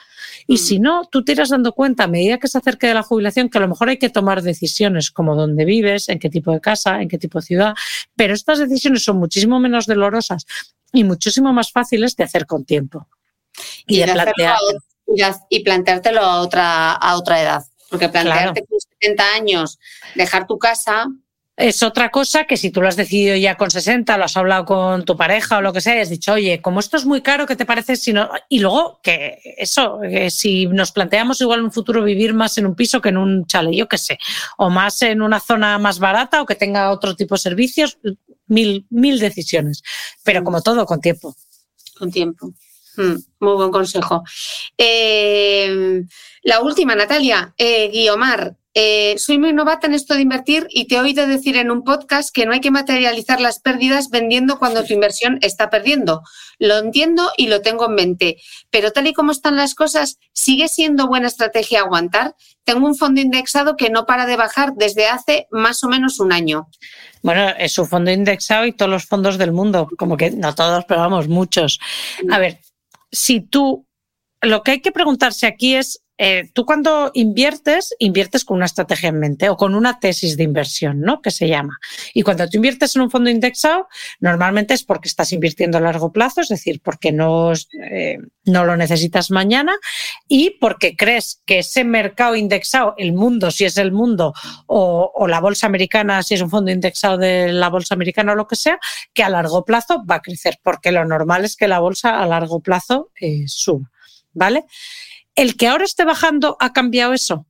Y mm. si no, tú te irás dando cuenta a medida que se acerque de la jubilación que a lo mejor hay que tomar decisiones como dónde vives, en qué tipo de casa, en qué tipo de ciudad, pero estas decisiones son muchísimo menos dolorosas y muchísimo más fáciles de hacer con tiempo. Y, de, plantear. y planteártelo a otra, a otra edad. Porque plantearte con 70 años, dejar tu casa, es otra cosa que si tú lo has decidido ya con 60, lo has hablado con tu pareja o lo que sea, y has dicho, oye, como esto es muy caro, ¿qué te parece si no? Y luego que eso, si nos planteamos igual en un futuro vivir más en un piso que en un chale, yo qué sé, o más en una zona más barata o que tenga otro tipo de servicios, mil, mil decisiones. Pero como todo, con tiempo. Con tiempo. Hmm, muy buen consejo. Eh, la última, Natalia, eh, Guiomar, eh, soy muy novata en esto de invertir y te he oído decir en un podcast que no hay que materializar las pérdidas vendiendo cuando tu inversión está perdiendo. Lo entiendo y lo tengo en mente, pero tal y como están las cosas, ¿sigue siendo buena estrategia aguantar? Tengo un fondo indexado que no para de bajar desde hace más o menos un año. Bueno, es su fondo indexado y todos los fondos del mundo, como que no todos, pero vamos, muchos. A ver, si tú, lo que hay que preguntarse aquí es eh, tú cuando inviertes, inviertes con una estrategia en mente o con una tesis de inversión, ¿no? Que se llama. Y cuando tú inviertes en un fondo indexado, normalmente es porque estás invirtiendo a largo plazo, es decir, porque no, eh, no lo necesitas mañana y porque crees que ese mercado indexado, el mundo, si es el mundo, o, la bolsa americana, si es un fondo indexado de la bolsa americana o lo que sea, que a largo plazo va a crecer, porque lo normal es que la bolsa a largo plazo eh, suba. ¿Vale? ¿El que ahora esté bajando ha cambiado eso?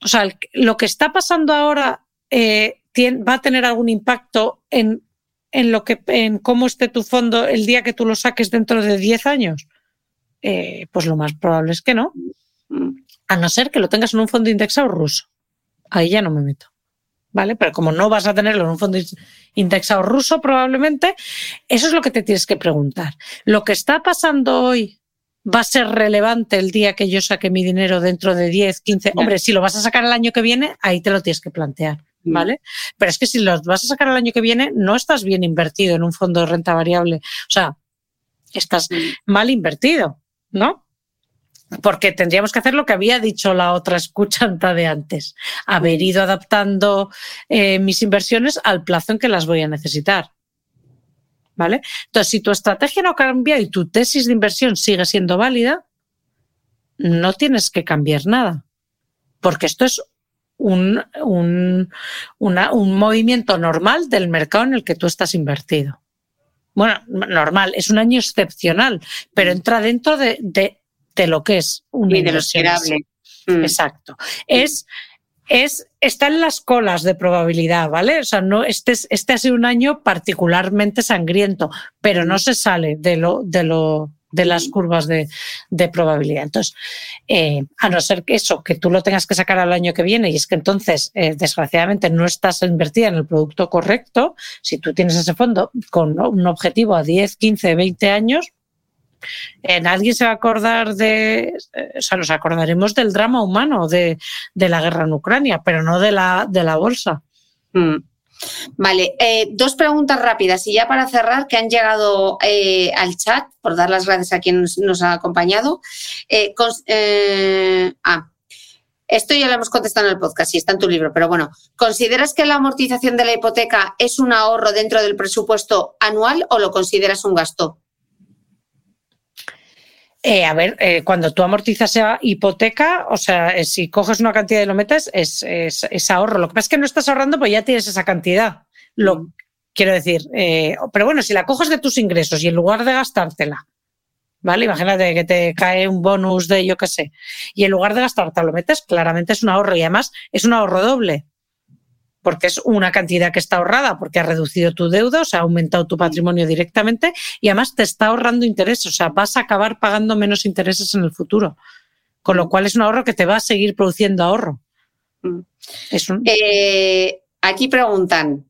O sea, lo que está pasando ahora eh, va a tener algún impacto en, en, lo que, en cómo esté tu fondo el día que tú lo saques dentro de 10 años. Eh, pues lo más probable es que no. A no ser que lo tengas en un fondo indexado ruso. Ahí ya no me meto. ¿Vale? Pero como no vas a tenerlo en un fondo indexado ruso, probablemente, eso es lo que te tienes que preguntar. Lo que está pasando hoy va a ser relevante el día que yo saque mi dinero dentro de 10, 15. Hombre, si lo vas a sacar el año que viene, ahí te lo tienes que plantear. Mm. ¿Vale? Pero es que si lo vas a sacar el año que viene, no estás bien invertido en un fondo de renta variable. O sea, estás mm. mal invertido, ¿no? Porque tendríamos que hacer lo que había dicho la otra escuchanta de antes, haber ido adaptando eh, mis inversiones al plazo en que las voy a necesitar. ¿Vale? Entonces, si tu estrategia no cambia y tu tesis de inversión sigue siendo válida, no tienes que cambiar nada, porque esto es un, un, un movimiento normal del mercado en el que tú estás invertido. Bueno, normal, es un año excepcional, pero entra dentro de, de, de lo que es un y de lo esperable. Mm. Exacto. Es es, está en las colas de probabilidad, ¿vale? O sea, no, este, este ha sido un año particularmente sangriento, pero no se sale de lo, de lo, de las curvas de, de probabilidad. Entonces, eh, a no ser que eso, que tú lo tengas que sacar al año que viene, y es que entonces, eh, desgraciadamente, no estás invertida en el producto correcto, si tú tienes ese fondo con un objetivo a 10, 15, 20 años, nadie se va a acordar de, eh, o sea, nos acordaremos del drama humano de, la guerra en Ucrania, pero no de la, de la bolsa. Mm. Vale, eh, dos preguntas rápidas y ya para cerrar que han llegado eh, al chat, por dar las gracias a quien nos, ha acompañado. Ah, esto ya lo hemos contestado en el podcast y está en tu libro, pero bueno, ¿consideras que la amortización de la hipoteca es un ahorro dentro del presupuesto anual o lo consideras un gasto? Eh, a ver, eh, cuando tú amortizas esa hipoteca, o sea, eh, si coges una cantidad y lo metes, es, es- es ahorro. Lo que pasa es que no estás ahorrando, pues ya tienes esa cantidad. Lo quiero decir, eh, pero bueno, si la coges de tus ingresos y en lugar de gastártela, ¿vale? Imagínate que te cae un bonus de yo qué sé, y en lugar de gastártela lo metes, claramente es un ahorro y además es un ahorro doble. Porque es una cantidad que está ahorrada, porque ha reducido tu deuda, o sea, ha aumentado tu patrimonio directamente y además te está ahorrando intereses, o sea, vas a acabar pagando menos intereses en el futuro. Con lo cual es un ahorro que te va a seguir produciendo ahorro. Mm. Es un, Eh, aquí preguntan,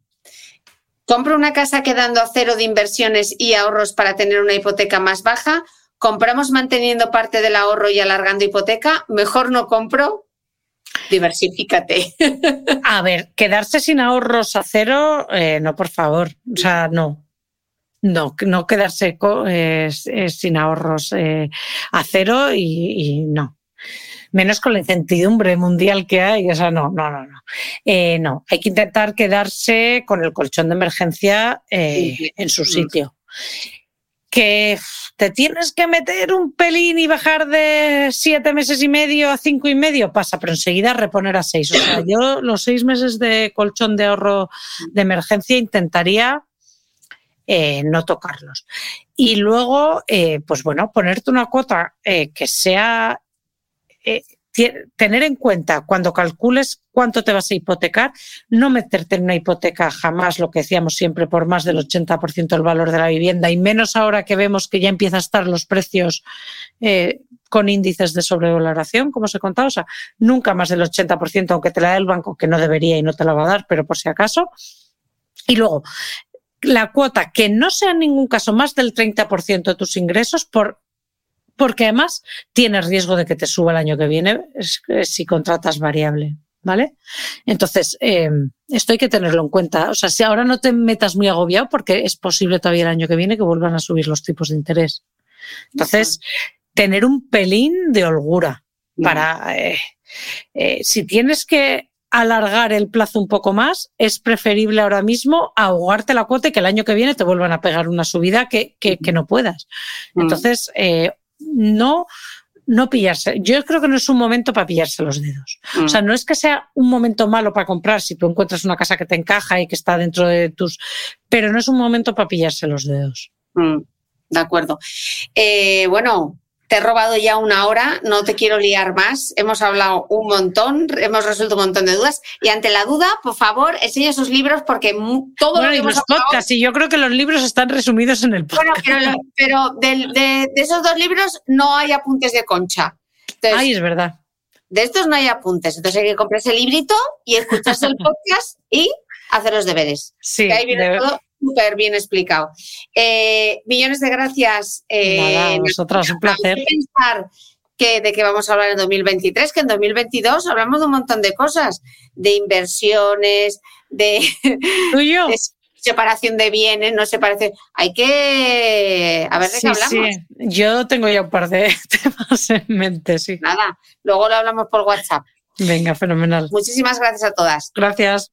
¿compro una casa quedando a cero de inversiones y ahorros para tener una hipoteca más baja? ¿Compramos manteniendo parte del ahorro y alargando hipoteca? ¿Mejor no compro? Diversifícate. [laughs] A ver, quedarse sin ahorros a cero, eh, no, por favor. O sea, no. No, no quedarse eh, eh, sin ahorros eh, a cero y, y no. Menos con la incertidumbre mundial que hay. O sea, no, no, no, no. Eh, no, hay que intentar quedarse con el colchón de emergencia Sí. en su Mm. sitio. Que te tienes que meter un pelín y bajar de siete meses y medio a cinco y medio, pasa, pero enseguida reponer a seis. O sea, yo los seis meses de colchón de ahorro de emergencia intentaría eh, no tocarlos. Y luego, eh, pues bueno, ponerte una cuota eh, que sea tener en cuenta cuando calcules cuánto te vas a hipotecar, no meterte en una hipoteca jamás, lo que decíamos siempre, por más del 80% del valor de la vivienda, y menos ahora que vemos que ya empiezan a estar los precios eh, con índices de sobrevaloración, como os he contado, o sea, nunca más del 80%, aunque te la dé el banco, que no debería y no te la va a dar, pero por si acaso. Y luego, la cuota que no sea en ningún caso más del 30% de tus ingresos por porque además tienes riesgo de que te suba el año que viene si contratas variable, ¿vale? Entonces, eh, esto hay que tenerlo en cuenta. O sea, si ahora no te metas muy agobiado, porque es posible todavía el año que viene que vuelvan a subir los tipos de interés. Entonces, tener un pelín de holgura para, eh, eh, si tienes que alargar el plazo un poco más, es preferible ahora mismo ahogarte la cuota y que el año que viene te vuelvan a pegar una subida que, que- que no puedas. Mm. Entonces, eh, no, no pillarse. Yo creo que no es un momento para pillarse los dedos. Mm. O sea, no es que sea un momento malo para comprar si tú encuentras una casa que te encaja y que está dentro de tus... Pero no es un momento para pillarse los dedos. Mm, de acuerdo. Eh, bueno, te he robado ya una hora, no te quiero liar más. Hemos hablado un montón, hemos resuelto un montón de dudas. Y ante la duda, por favor, enseña sus libros porque todo Bueno, lo que y hemos los hablado- podcasts, y yo creo que los libros están resumidos en el podcast. Bueno, pero, de, de esos dos libros no hay apuntes de concha. Entonces, Ay, es verdad. de estos no hay apuntes. Entonces hay que comprarse el librito y escucharse el [laughs] podcast y hacer los deberes. Sí, Que ahí viene de- todo súper bien explicado. Eh, millones de gracias. eh, nada, vosotras, un placer. Pensar que, de qué vamos a hablar en 2023, que en 2022 hablamos de un montón de cosas, de inversiones, de, ¿Tú y yo? [laughs] de separación de bienes, no separación. Hay que a ver de Sí, qué hablamos. sí. Yo tengo ya un par de [laughs] temas en mente, sí. Nada, luego lo hablamos por WhatsApp. Venga, fenomenal. Muchísimas gracias a todas. Gracias.